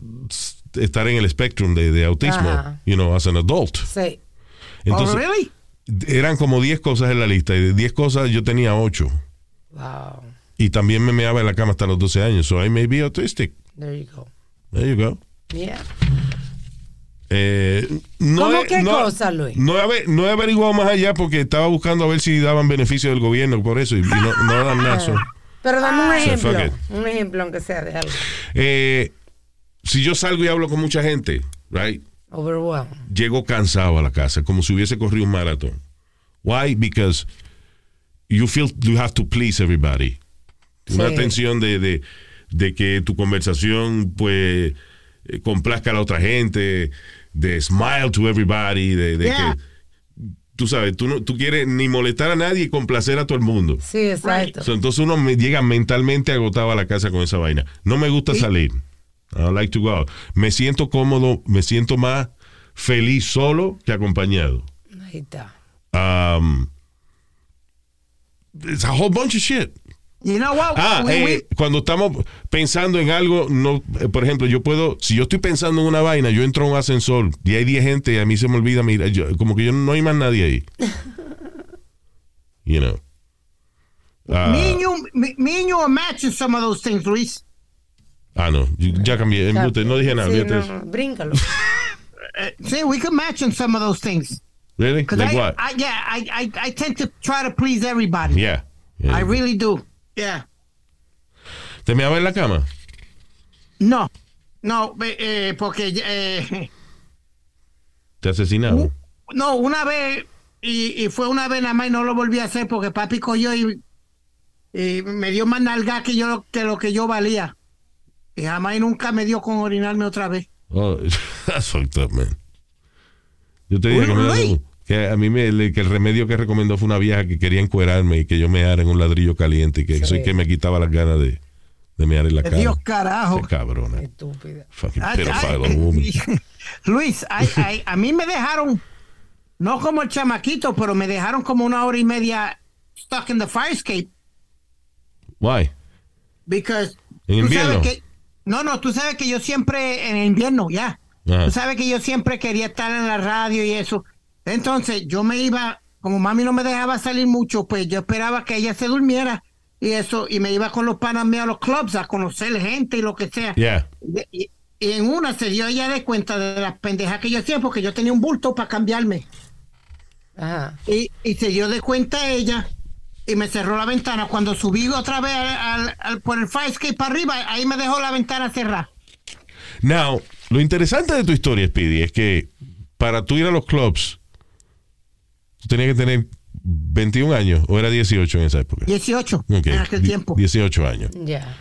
estar en el spectrum de, de autismo, Ajá. you know, as an adult. Sí. Entonces, oh, really? eran como 10 cosas en la lista y de 10 cosas yo tenía 8. Wow. Y también me meaba en la cama hasta los 12 años. So I may be autistic. There you go. There you go. Yeah. Eh, no ¿Cómo he- qué no- cosa, Luis? No he, ave- no he averiguado más allá porque estaba buscando a ver si daban beneficio del gobierno por eso y, y no, no dan nada. so. Pero dame un ejemplo. Un ejemplo, aunque sea de algo. Eh, si yo salgo y hablo con mucha gente, right, Overwhelmed. llego cansado a la casa, como si hubiese corrido un maratón. Why? Because you feel you have to please everybody. Una tensión de, de, de que tu conversación pues eh, complazca a la otra gente, de smile to everybody, de, de Yeah. que tú sabes, tú no tú quieres ni molestar a nadie y complacer a todo el mundo. Sí, exacto. So, entonces uno me llega mentalmente agotado a la casa con esa vaina. No me gusta salir. I don't like to go out. Me siento cómodo, me siento más feliz solo que acompañado. Ahí está. Um, it's a whole bunch of shit. You know what? Ah, We- eh, we- cuando estamos pensando en algo, no, eh, por ejemplo, yo puedo, si yo estoy pensando en una vaina, yo entro a un ascensor y hay 10 gente y a mí se me olvida, mira, yo- como que yo no hay más nadie ahí. You know. Ah, me, and you, me, me and you are matching some of those things, Luis. ah, no, ya cambié, no dije nada, Sí, no, bríncalo. Uh, see, we could match on some of those things. Really? Like I, what? I, yeah, I, I, I tend to try to please everybody. Yeah. Yeah. I really do. Yeah. ¿Te me en la cama? No, no, eh, porque eh, ¿Te asesinaron? no, una vez y, y fue una vez nada más y no lo volví a hacer porque papi cogió y, y me dio más nalga que yo que lo que yo valía. Y jamás y nunca me dio con orinarme otra vez. Oh, that's fucked up, man. Yo te dije que, me? Que a mí me, que el remedio que recomendó fue una vieja que quería encuerarme y que yo me en un ladrillo caliente y que eso es que me quitaba las ganas de, de mear en la cara. Dios carajo. Qué cabrona. Estúpida. Ay, ay. Luis, ay, ay, a mí me dejaron, no como el chamaquito, pero me dejaron como una hora y media stuck in the fire escape Why? because ¿En tú invierno? sabes que no, no, tú sabes que yo siempre en invierno, ya. Ajá. Tú sabes que yo siempre quería estar en la radio y eso. Entonces yo me iba, como mami no me dejaba salir mucho, pues yo esperaba que ella se durmiera y eso, y me iba con los panas míos a los clubs a conocer gente y lo que sea. Yeah. Y, y- y en una se dio ella de cuenta de las pendejas que yo hacía porque yo tenía un bulto para cambiarme. Ajá. Y, y se dio de cuenta ella y me cerró la ventana. Cuando subí otra vez al, al- al- por el fire escape para arriba, ahí me dejó la ventana cerrada. Now, lo interesante de tu historia, Speedy, es que para tú ir a los clubs, tú tenías que tener 21 años o era 18 en esa época. 18 Ok, en aquel tiempo. 18 años. Ya.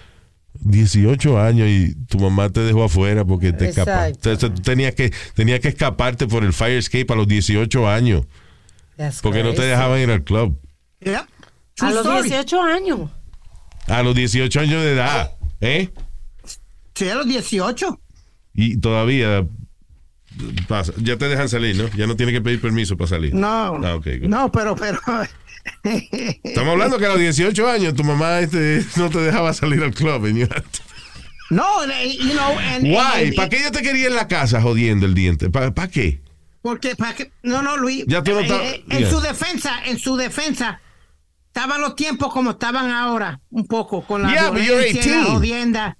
18 años y tu mamá te dejó afuera porque te Exacto. escapaste. Entonces, tú tenías que, tenías que escaparte por el fire escape a los 18 años That's porque no te dejaban ir al club. Yeah. A los story. 18 años. A los 18 años de edad. ¿Eh? Sí, a los 18. Y todavía pasa. Ya te dejan salir, ¿no? Ya no tienes que pedir permiso para salir. No. Ah. No, pero, pero. Estamos hablando que a los 18 años tu mamá este, no te dejaba salir al club. and you had to- No, eh, you know, and, Why? and- ¿Para qué ella te quería en la casa jodiendo el diente? ¿Para qué? Porque, para que, no, no, Luis. Ya tú no eh, estás- eh, en Yeah. su defensa, en su defensa, estaban los tiempos como estaban ahora, un poco, con la Yeah, violencia y la 18. jodienda.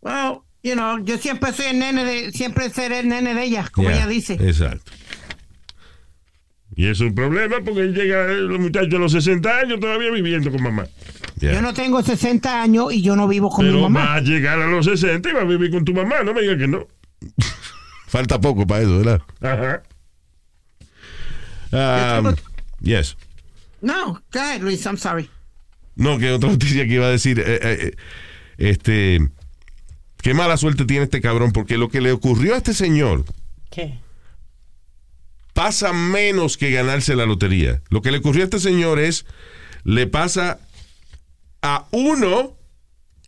Well, you know, yo siempre soy el nene de, siempre seré el nene de ella, como Yeah, ella dice. Exacto. Y es un problema porque llega los muchachos a los 60 años todavía viviendo con mamá. Yo no tengo 60 años y yo no vivo con mi Pero mamá. va a llegar a los 60 y va a vivir con tu mamá, no me digas que no. Falta poco para eso, ¿verdad? Ajá. Um, yes. No, go ahead, Luis, I'm sorry. No, que otra noticia que iba a decir. eh, eh, eh, este. Qué mala suerte tiene este cabrón, porque lo que le ocurrió a este señor ¿Qué? pasa menos que ganarse la lotería. Lo que le ocurrió a este señor es, le pasa a uno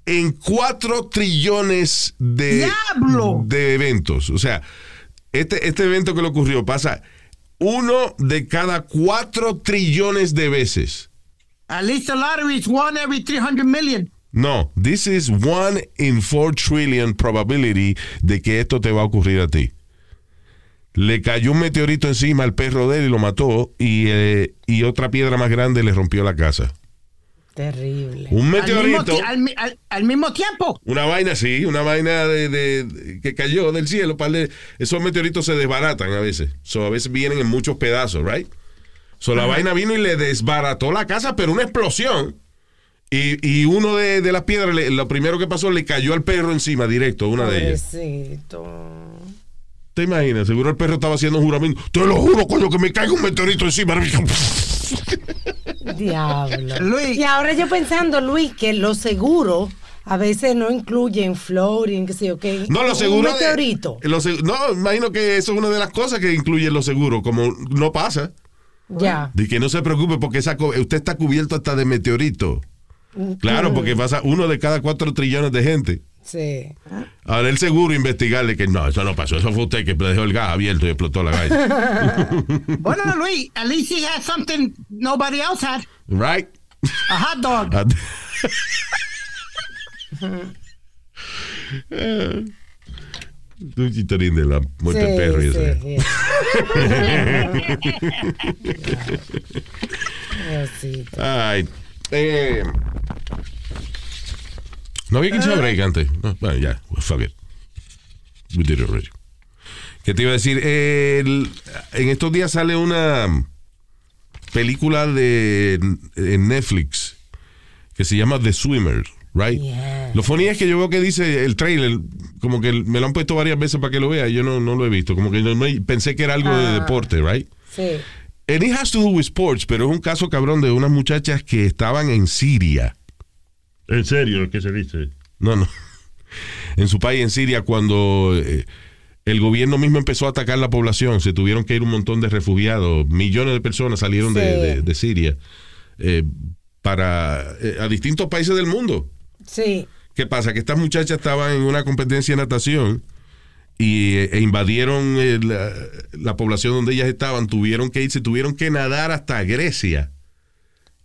en cuatro trillones de, ¡Diablo! de eventos. O sea, este, este evento que le ocurrió pasa uno de cada cuatro trillones de veces. At least the lottery is one every 300 million. No, this is one in four trillion probability de que esto te va a ocurrir a ti. Le cayó un meteorito encima al perro de él y lo mató y, eh, y otra piedra más grande le rompió la casa. Terrible. Un Al mismo, meteorito, al, mi- al- al mismo tiempo. una vaina así, una vaina de, de- de- que cayó del cielo. esos meteoritos se desbaratan a veces. So, a veces vienen en muchos pedazos, right? So, la vaina vino y le desbarató la casa, pero una explosión. Y, y uno de, de las piedras, le- lo primero que pasó, le cayó al perro encima, directo, una de ellas. ¿Te imaginas? Seguro el perro estaba haciendo un juramento. Te lo juro, coño, que me caiga un meteorito encima. Diablo. Luis. Y ahora yo pensando, Luis, que los seguros a veces no incluyen floating, qué sé yo, qué. No, lo Un seguro. meteorito. no, imagino que eso es una de las cosas que incluyen los seguros. Como no pasa. Ya. De que no se preocupe porque esa usted está cubierto hasta de meteorito. Claro, porque pasa uno de cada cuatro trillones de gente. Sí. Ahora el seguro investigarle que no, eso no pasó. Eso fue usted que dejó el gas abierto y explotó la vaina. Bueno, Luis, at least he had something nobody else had. right? A hot dog. Un chistorín de la muerte del perro. y sí, eso. sí. Ay. Eh, no había que echar break antes. No, bueno, ya. fuck it. We did it already. ¿Qué te iba a decir? El- en estos días sale una película de en Netflix que se llama The Swimmer, right? Yeah. Lo funny es que yo veo que dice el trailer, como que me lo han puesto varias veces para que lo vea, y yo no, no lo he visto, como que no pensé que era algo de Ah. deporte, right? Sí. And it has to do with sports, pero es un caso cabrón de unas muchachas que estaban en Siria. En serio, ¿qué se dice? No, no. En su país, en Siria, cuando eh, el gobierno mismo empezó a atacar la población, se tuvieron que ir un montón de refugiados, millones de personas salieron de, Sí. de- de Siria eh, para eh, a distintos países del mundo. Sí. ¿Qué pasa? Que estas muchachas estaban en una competencia de natación y, eh, e invadieron eh, la, la población donde ellas estaban, tuvieron que irse, tuvieron que nadar hasta Grecia.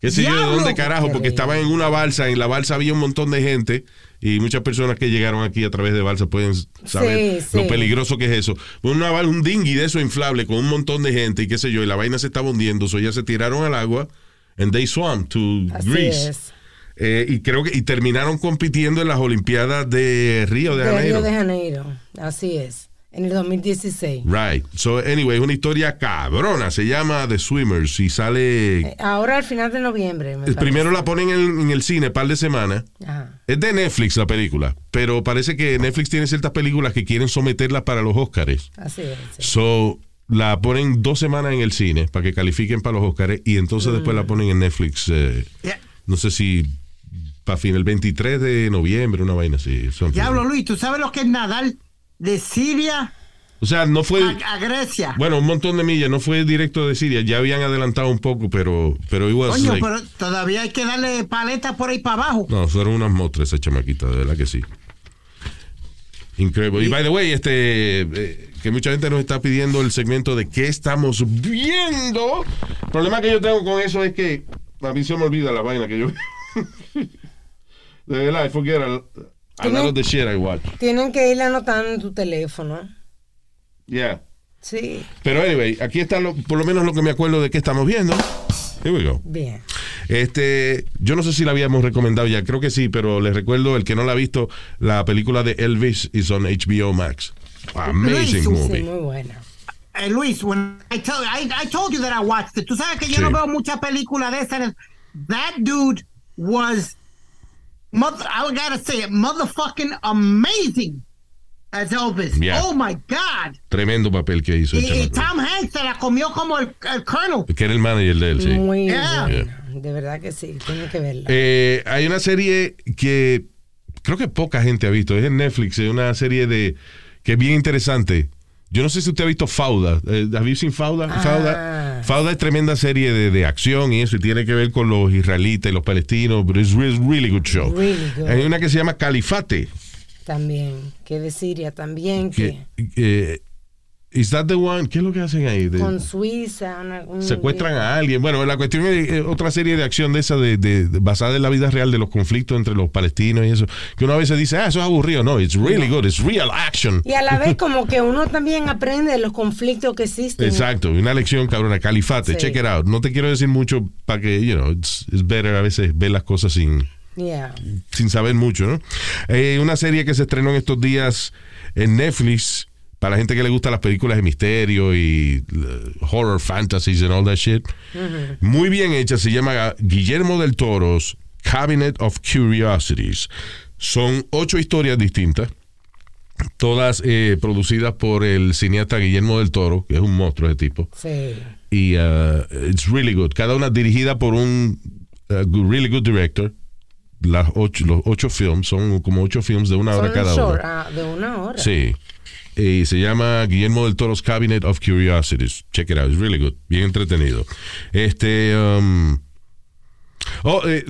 ¿Qué sé yo de dónde carajo? Porque estaban en una balsa, en la balsa había un montón de gente y muchas personas que llegaron aquí a través de balsa pueden saber Sí, sí. lo peligroso que es eso. Una, bal- un dinghy de eso inflable con un montón de gente y qué sé yo, y la vaina se estaba hundiendo, so ellas se tiraron al agua and they swam to Así Greece. es. Eh, y creo que y terminaron compitiendo en las Olimpiadas de Río de De Janeiro. Río de Janeiro. Así es. En el 2016. Right. So, anyway, es una historia cabrona. Se llama The Swimmers y sale. Eh, Ahora al final de noviembre. me el parece. primero la ponen en, en el cine, par de semanas. Ajá. Es de Netflix la película, pero parece que Netflix tiene ciertas películas que quieren someterlas para los Oscars. Así es. sí. So, la ponen dos semanas en el cine para que califiquen para los Oscars y entonces después la ponen en Netflix. eh, Yeah. no sé si para fin, el 23 de noviembre, una vaina así. Diablo, Luis, ¿tú sabes lo que es nadar de Siria O sea, no fue... a, a Grecia? Bueno, un montón de millas, no fue directo de Siria, ya habían adelantado un poco, pero, pero was Coño, like- pero todavía hay que darle paletas por ahí para abajo. No, fueron unas mostras esa chamaquita, de verdad que sí. Increíble. Y by the way, este eh, que mucha gente nos está pidiendo el segmento de qué estamos viendo. El problema que yo tengo con eso es que a mí se me olvida la vaina que yo De verdad, I forget a, a lot of the shit I watch. Tienen que ir anotando en tu teléfono. Yeah. Sí. Pero anyway, aquí está lo- por lo menos lo que me acuerdo de qué estamos viendo. Here we go. Bien. Este, yo no sé si la habíamos recomendado ya, creo que sí, pero les recuerdo el que no la ha visto, la película de Elvis is on HBO Max. Amazing Luis, movie. Sí, muy buena. Eh, Luis, when I, tell, I, I told you that I watched it. Tú sabes que yo Sí. no veo muchas películas de esas. That dude was, mother, I gotta say it, motherfucking amazing as Elvis. Yeah. Oh my God. Tremendo papel que hizo el Y. Tom Hanks se la comió como el, el Colonel. Que era el manager de él, sí. Muy Yeah. De verdad que sí. Tienen que verla. Eh, hay una serie que creo que poca gente ha visto, es en Netflix, es una serie de que es bien interesante. Yo no sé si usted ha visto Fauda. Eh, ¿Have you seen Fauda? Ah. Fauda, Fauda es tremenda serie de, de acción y eso, y tiene que ver con los israelitas y los palestinos, pero es re- really good show. Really good. Hay una que se llama Califate. También. Que de Siria también. Que, Que, eh, is that the one? ¿Qué es lo que hacen ahí? De- con Suiza. una- un- secuestran a alguien. Bueno, la cuestión es eh, otra serie de acción de esa de, de- de- basada en la vida real de los conflictos entre los palestinos y eso. Que uno a veces dice, ah, eso es aburrido. No, it's really good, it's real action. Y a la vez como que uno también aprende de los conflictos que existen. Exacto, una lección cabrona, califate, Sí. check it out. No te quiero decir mucho para que, you know, it's, it's better a veces ver las cosas sin, Yeah. sin saber mucho, ¿no? Eh, una serie que se estrenó en estos días en Netflix, para la gente que le gusta las películas de misterio y uh, horror fantasies and all that shit. Muy bien hecha, se llama Guillermo del Toro's Cabinet of Curiosities. Son ocho historias distintas, todas eh, producidas por el cineasta Guillermo del Toro, que es un monstruo de tipo. Sí. Y uh, it's really good. Cada una dirigida por un uh, really good director. Las ocho, los ocho films son como ocho films de una hora cada short, uno. ah, de una hora. Sí. Y se llama Guillermo del Toro's Cabinet of Curiosities. Check it out, it's really good. Bien entretenido. Este. um, oh, eh,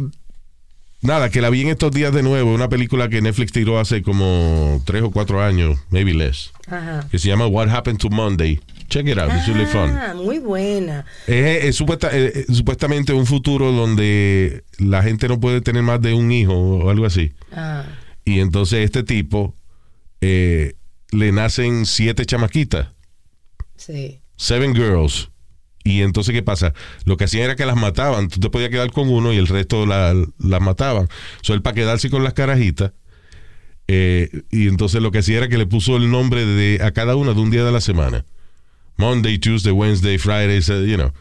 nada, que la vi en estos días de nuevo. Una película que Netflix tiró hace como tres o cuatro años, maybe less. Ajá. Que se llama What Happened to Monday. Check it out, it's really fun. Ah, muy buena. Es, es supuesta- eh, eh, supuestamente un futuro donde la gente no puede tener más de un hijo o algo así. Ah, Y entonces este tipo eh, le nacen siete chamaquitas, sí. seven girls. Y entonces, ¿qué pasa? Lo que hacían era que las mataban. Tú te podías quedar con uno y el resto la- las mataban. So, él para quedarse con las carajitas. eh, y entonces lo que hacía era que le puso el nombre de, a cada una de un día de la semana. Monday, Tuesday, Wednesday, Friday, sa- you know,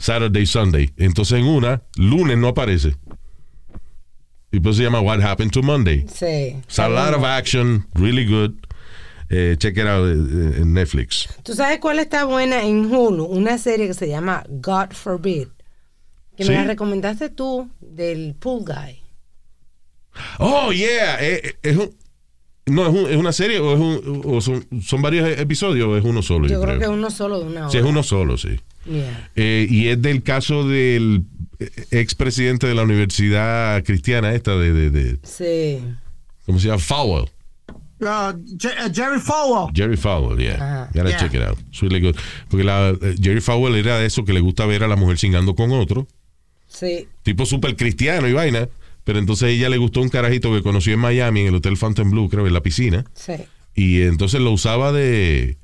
Saturday, Sunday. Entonces en una, lunes no aparece. Y pues se llama What Happened to Monday. Sí. It's a lot of action, really good. Eh, check it out eh, en Netflix. ¿Tú sabes cuál está buena en Hulu? Una serie que se llama God Forbid. Que Sí. me la recomendaste tú del Pool Guy. Oh, yeah. eh, eh, es un- no, es, un- es una serie o, es un, o son, son varios episodios o es uno solo. Yo creo que es uno solo de una hora. Sí, es uno solo, sí. Yeah. Eh, y es del caso del expresidente de la Universidad Cristiana esta de, de, de- Sí. ¿cómo se llama? Fowell. Uh, uh, Jerry Falwell. Jerry Fowell, yeah. Gotta Yeah. check it out. It's really good. Porque la, eh, Jerry Fowell era de eso que le gusta ver a la mujer chingando con otro. Sí. Tipo súper cristiano y vaina. Pero entonces a ella le gustó un carajito que conoció en Miami, en el Hotel Fontainebleau, creo, en la piscina. Sí. Y entonces lo usaba de,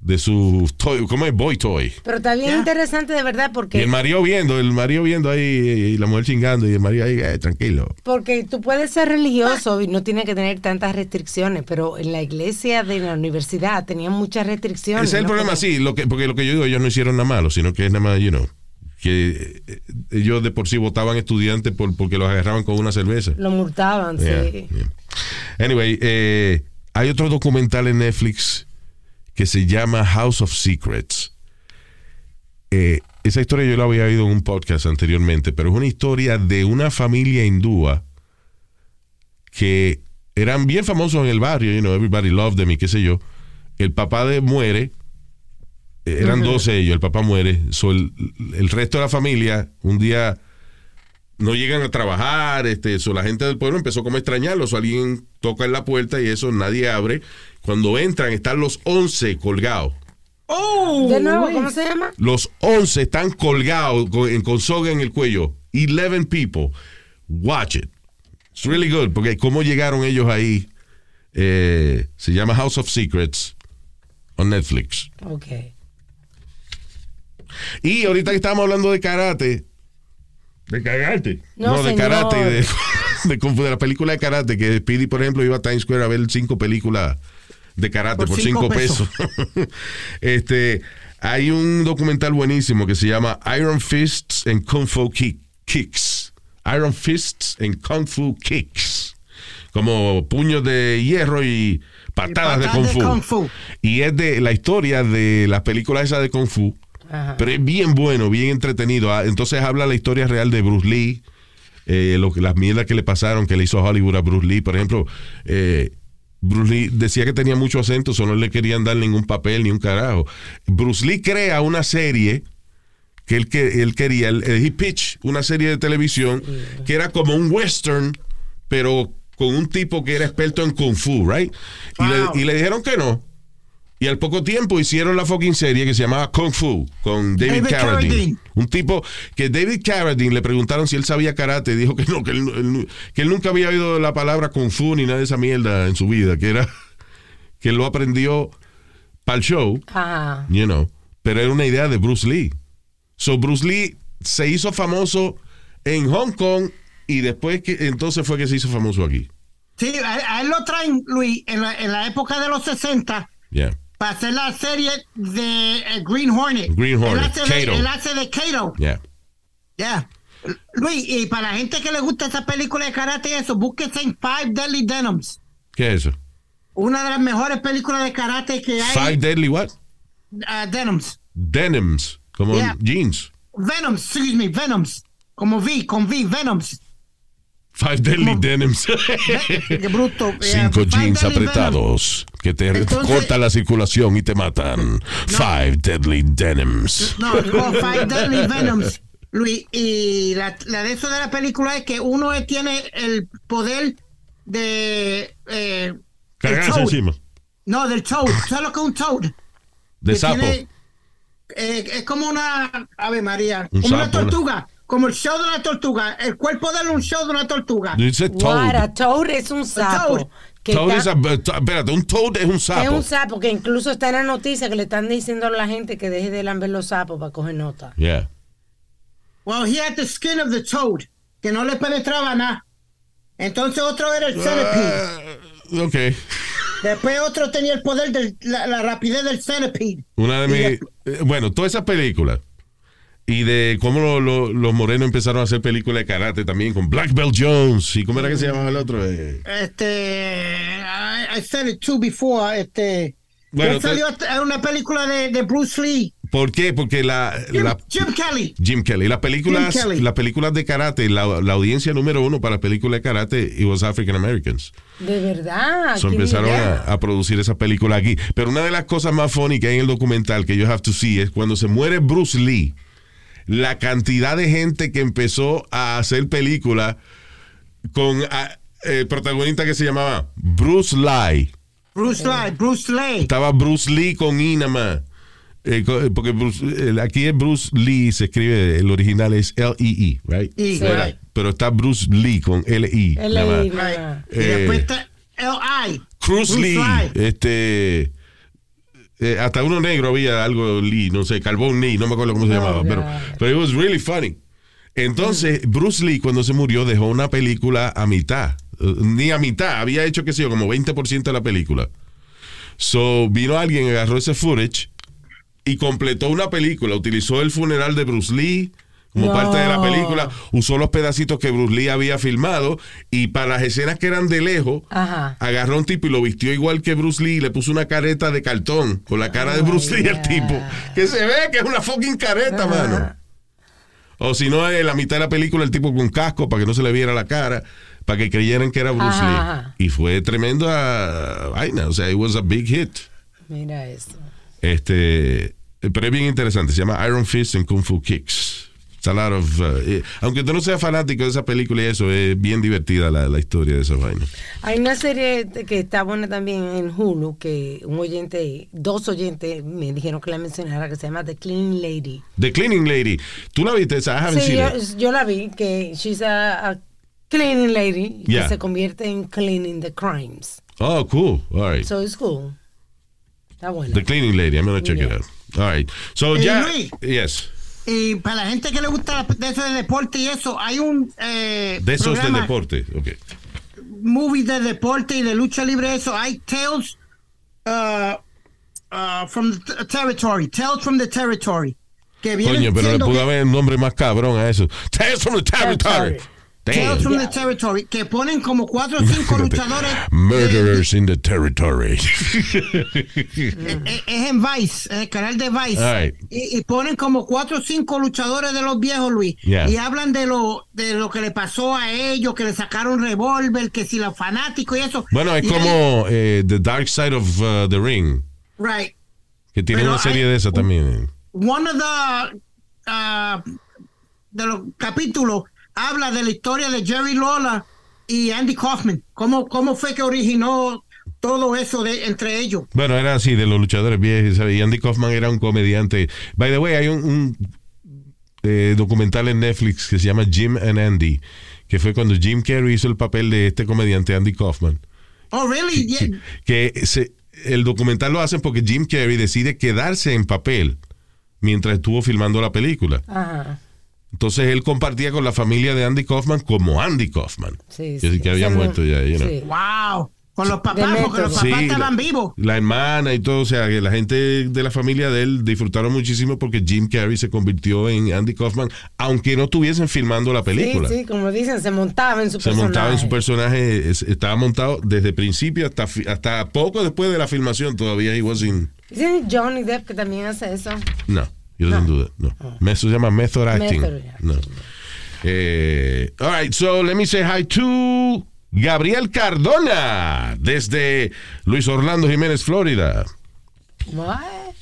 de su toy, ¿cómo es? Boy toy. Pero está bien Yeah. interesante de verdad Y porque, el marido viendo, el marido viendo ahí y la mujer chingando y el marido ahí, eh, tranquilo. porque tú puedes ser religioso y no tienes que tener tantas restricciones, pero en la iglesia de la universidad tenían muchas restricciones. Ese es el ¿no? problema, sí, lo que, porque lo que yo digo, ellos no hicieron nada malo, sino que es nada más, you know, que eh, ellos de por sí votaban estudiantes por, porque los agarraban con una cerveza. Lo multaban, Yeah, sí. yeah. Anyway, eh, hay otro documental en Netflix que se llama House of Secrets. Eh, esa historia yo la había oído en un podcast anteriormente, pero es una historia de una familia hindúa que eran bien famosos en el barrio, you know, everybody loved them y qué sé yo. El papá de muere, eh, eran Ujú. 12 ellos, el papá muere. So, el, el resto de la familia, un día no llegan a trabajar, este, so, la gente del pueblo empezó como a extrañarlos, o alguien toca en la puerta y eso nadie abre. Cuando entran están los 11 colgados. Oh, De nuevo, ¿cómo se llama? Los 11 están colgados con, con soga en el cuello. 11 people. Watch it. It's really good. Porque cómo llegaron ellos ahí. eh, se llama House of Secrets on Netflix. Ok. Y ahorita que estábamos hablando de karate. De cagarte. No, de señor. karate de, de, fu, de la película de karate. Que Speedy, por ejemplo, iba a Times Square a ver cinco películas de karate por, Por cinco, cinco pesos. este, hay un documental buenísimo que se llama Iron Fists and Kung Fu Kick- Kicks. Iron Fists and Kung Fu Kicks. Como puños de hierro y patadas, de, patadas kung de fu. kung fu. Y es de la historia de las películas esas de Kung Fu. Pero es bien bueno, bien entretenido. Ah, Entonces habla la historia real de Bruce Lee, eh, lo las mierdas que le pasaron, que le hizo Hollywood a Bruce Lee. Por ejemplo, eh, Bruce Lee decía que tenía mucho acento, solo no le querían dar ningún papel ni un carajo. Bruce Lee crea una serie que él, que él quería, él- he pitch una serie de televisión que era como un western, pero con un tipo que era experto en kung fu, right? Y, le, y le dijeron que no. Y al poco tiempo hicieron la fucking serie que se llamaba Kung Fu con David, David Carradine. Carradine. Un tipo que David Carradine le preguntaron si él sabía karate dijo que no, que él, él- que él nunca había oído la palabra Kung Fu ni nada de esa mierda en su vida, que era que él lo aprendió para el show, Ajá. you know, pero era una idea de Bruce Lee. So Bruce Lee se hizo famoso en Hong Kong y después que entonces fue que se hizo famoso aquí. Sí, a, a él lo traen, Luis, en la, en la época de los 60 Yeah. Para hacer la serie de eh, Green Hornet. Green Hornet, Él hace de, Kato. él hace de Kato. Yeah. Yeah. Luis, y para la gente que le gusta esa película de karate y eso, búsquese en Five Deadly Denims. ¿Qué es eso? Una de las mejores películas de karate que hay. Five Deadly what? uh, Denims. Denims, como Yeah. jeans. Venoms, excuse me, Venoms. Como V, con V, Venoms. Five Deadly Denims. Qué bruto. Cinco Yeah, Five jeans apretados que te Entonces- cortan la circulación y te matan. Five Deadly Denims. No, no, Five Deadly Venoms. Luis, y la, la de eso de la película es que uno tiene el poder de. Eh, Cagarse encima. No, del toad. ¿Sabes lo que es un toad? De Que sapo. tiene- eh, es como una. Ave María. Un como sapo, una- tortuga. Como el show de una tortuga. El cuerpo de él un show de una tortuga. Dice toad. Es un sapo. que Toad está- is a- to- espérate, un toad es un sapo. Es un sapo que incluso está en la noticia que le están diciendo a la gente que deje de lamber los sapos para coger nota. Yeah. Well, he had the skin of the toad. Que no le penetraba nada. Entonces otro era el centipede. Ok. Después otro tenía el poder de la, la rapidez del centipede. Una de mis. eh, Bueno, todas esas películas. Y de cómo lo- lo- los morenos empezaron a hacer películas de karate también con Black Belt Jones. ¿Y cómo era que se llamaba el otro? Eh, Este, I, I said it too before. Este, Bueno, él salió a una película de, de Bruce Lee. ¿Por qué? Porque la, Jim, la- Jim Kelly. Jim Kelly. Las películas, Jim Kelly. las películas de karate, la, la audiencia número uno para películas de karate, it was African Americans. De verdad. So empezaron a producir esa película aquí. Pero una de las cosas más funny que hay en el documental que you have to see es cuando se muere Bruce Lee, la cantidad de gente que empezó a hacer películas con el protagonista que se llamaba Bruce Lee. Bruce Lee, Bruce Lee. Estaba Bruce Lee con I nada más. Eh, eh, porque Bruce- eh, aquí es Bruce Lee, se escribe, el original es L-E-E, right? E, pero, right. pero está Bruce Lee con más. L.I. nada. Y Eh, después está L.I. Cruz Lee, Lee. este eh, hasta uno negro había algo Lee, no sé, Carbón Lee, no me acuerdo cómo se llamaba, pero pero it was really funny. Entonces, Bruce Lee cuando se murió dejó una película a mitad, eh, ni a mitad, había hecho que sé yo, como 20% de la película. So, vino alguien, agarró ese footage y completó una película, utilizó el funeral de Bruce Lee como No. parte de la película, usó los pedacitos que Bruce Lee había filmado y para las escenas que eran de lejos, Ajá. agarró a un tipo y lo vistió igual que Bruce Lee y le puso una careta de cartón con la cara de Bruce Lee al tipo. Que se ve que es una fucking careta, mano. O si no, en la mitad de la película el tipo con casco para que no se le viera la cara. para que creyeran que era Bruce Ajá, Lee. Y fue tremendo a vaina, o sea, it was a big hit. Mira eso. Este, pero es bien interesante, se llama Iron Fist and Kung Fu Kicks. It's a lot of, uh, eh, aunque tú no seas fanático de esa película y eso, es bien divertida la, la historia de esa vaina. Hay una serie que está buena también en Hulu que un oyente, dos oyentes me dijeron que la mencionara que se llama The Clean Lady. The Cleaning Lady. ¿Tú la viste? esa? Sí, yo, yo la vi que she's a, a cleaning lady Yeah. que se convierte en cleaning the crimes. Oh, cool. All right. So it's cool. Está buena. The Cleaning Lady. I'm going to check it out. All right. So ya. Yes. Y para la gente que le gusta de eso de deporte y eso, hay un eh, De esos programa, deporte. Ok. movies de deporte y de lucha libre, eso. Hay Tales uh, uh, from the Territory. Tales from the Territory. Que Coño, pero le pudo haber un nombre más cabrón a eso. Tales from the Territory. Tales from the Territory. Que ponen como cuatro o cinco luchadores. Murderers in the Territory. Eh, Es en Vice, en el canal de Vice. Right. Y, y ponen como cuatro o cinco luchadores de los viejos, Luis. Yeah. Y hablan de lo, de lo que le pasó a ellos, que le sacaron revólver, que si los fanáticos y eso. Bueno, es Y como eh, The Dark Side of uh, the Ring, Right. que tiene Pero una serie hay- de esa también. One of the uh, de los capítulos habla de la historia de Jerry Lawler y Andy Kaufman. ¿Cómo, cómo fue que originó todo eso de, entre ellos? Bueno, era así, de los luchadores viejos. ¿sabes? Y Andy Kaufman era un comediante. By the way, hay un, un, eh, documental en Netflix que se llama Jim and Andy, que fue cuando Jim Carrey hizo el papel de este comediante Andy Kaufman. Oh, really? Yeah. Que se- el documental lo hacen porque Jim Carrey decide quedarse en papel mientras estuvo filmando la película. Ajá. Entonces él compartía con la familia de Andy Kaufman como Andy Kaufman. Sí, que, sí. que había muerto ya, you know. sí. Wow. Con los papás, porque los papás Sí, estaban la- vivos. La hermana y todo, o sea, que la gente de la familia de él disfrutaron muchísimo porque Jim Carrey se convirtió en Andy Kaufman, aunque no estuviesen filmando la película. Sí, sí, como dicen, se montaba en su Se personaje. montaba en su personaje, es- estaba montado desde principio hasta, fi- hasta poco después de la filmación, todavía he was in... Dicen Johnny Depp que también hace eso. No, yo no, duda, no. Eso se llama method acting. Method acting. No. Eh, all right, so let me say hi to Gabriel Cardona desde Luis Orlando Jiménez, Florida. What?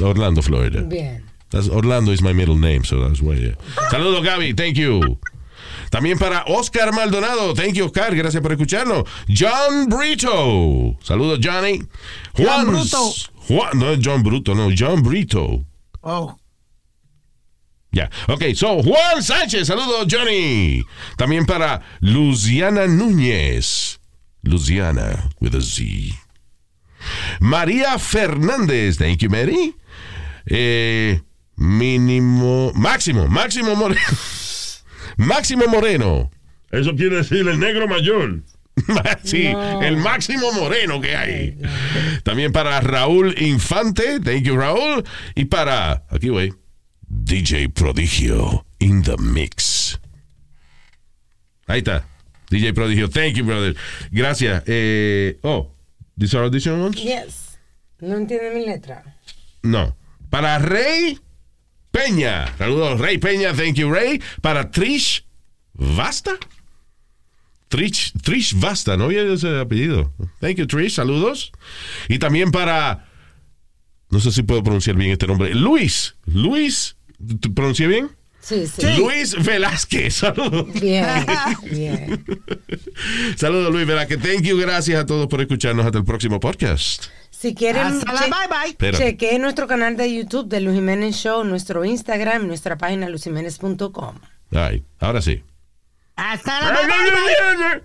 Orlando, Florida. Bien. That's- Orlando is my middle name, so that's why. yeah. Saludos, Gaby. Thank you. También para Oscar Maldonado. Thank you, Oscar. Gracias por escucharnos. John Brito. Saludos, Johnny. Juan. John Bruto. Juan, no es John Bruto, no. John Brito. Oh. Ya. Ok, so Juan Sánchez. Saludos, Johnny. También para Luciana Núñez. Luciana with a Z. María Fernández. Thank you, Mary. Eh, mínimo. Máximo. Máximo Moreno. Máximo Moreno. Eso quiere decir el negro mayor. Sí, No. el máximo moreno que hay. También para Raúl Infante, thank you Raúl. Y para, aquí voy, DJ Prodigio in the mix. Ahí está, DJ Prodigio, thank you brother. Gracias. Eh, oh, these are audition ones? Yes. No entiende mi letra. No. Para Rey Peña. Saludos, Rey Peña. Thank you, Rey. Para Trish Basta. Trish, Trish Basta, no había ese apellido. Thank you, Trish. Saludos. Y también para. No sé si puedo pronunciar bien este nombre. Luis. Luis. ¿Te pronuncié bien? Sí, sí. Luis Velázquez. Saludos. Bien, bien. Saludos, Luis Velázquez. Thank you. Gracias a todos por escucharnos. Hasta el próximo podcast. Si quieren, che- bye bye. Chequeen nuestro canal de YouTube de Luz Jiménez Show, nuestro Instagram, nuestra página luzjiménez.com. Ay, ahora sí. Hasta la bye.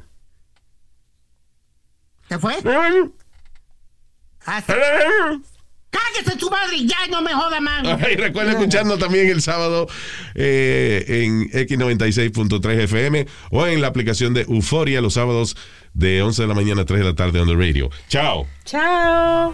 ¿Se fue? Hasta... Cállese tu madre, ya no me joda más. Ay, recuerda escucharnos también el sábado eh, en X96.3 FM o en la aplicación de Euforia los sábados de 11 de la mañana a 3 de la tarde on the radio. Chao. Chao.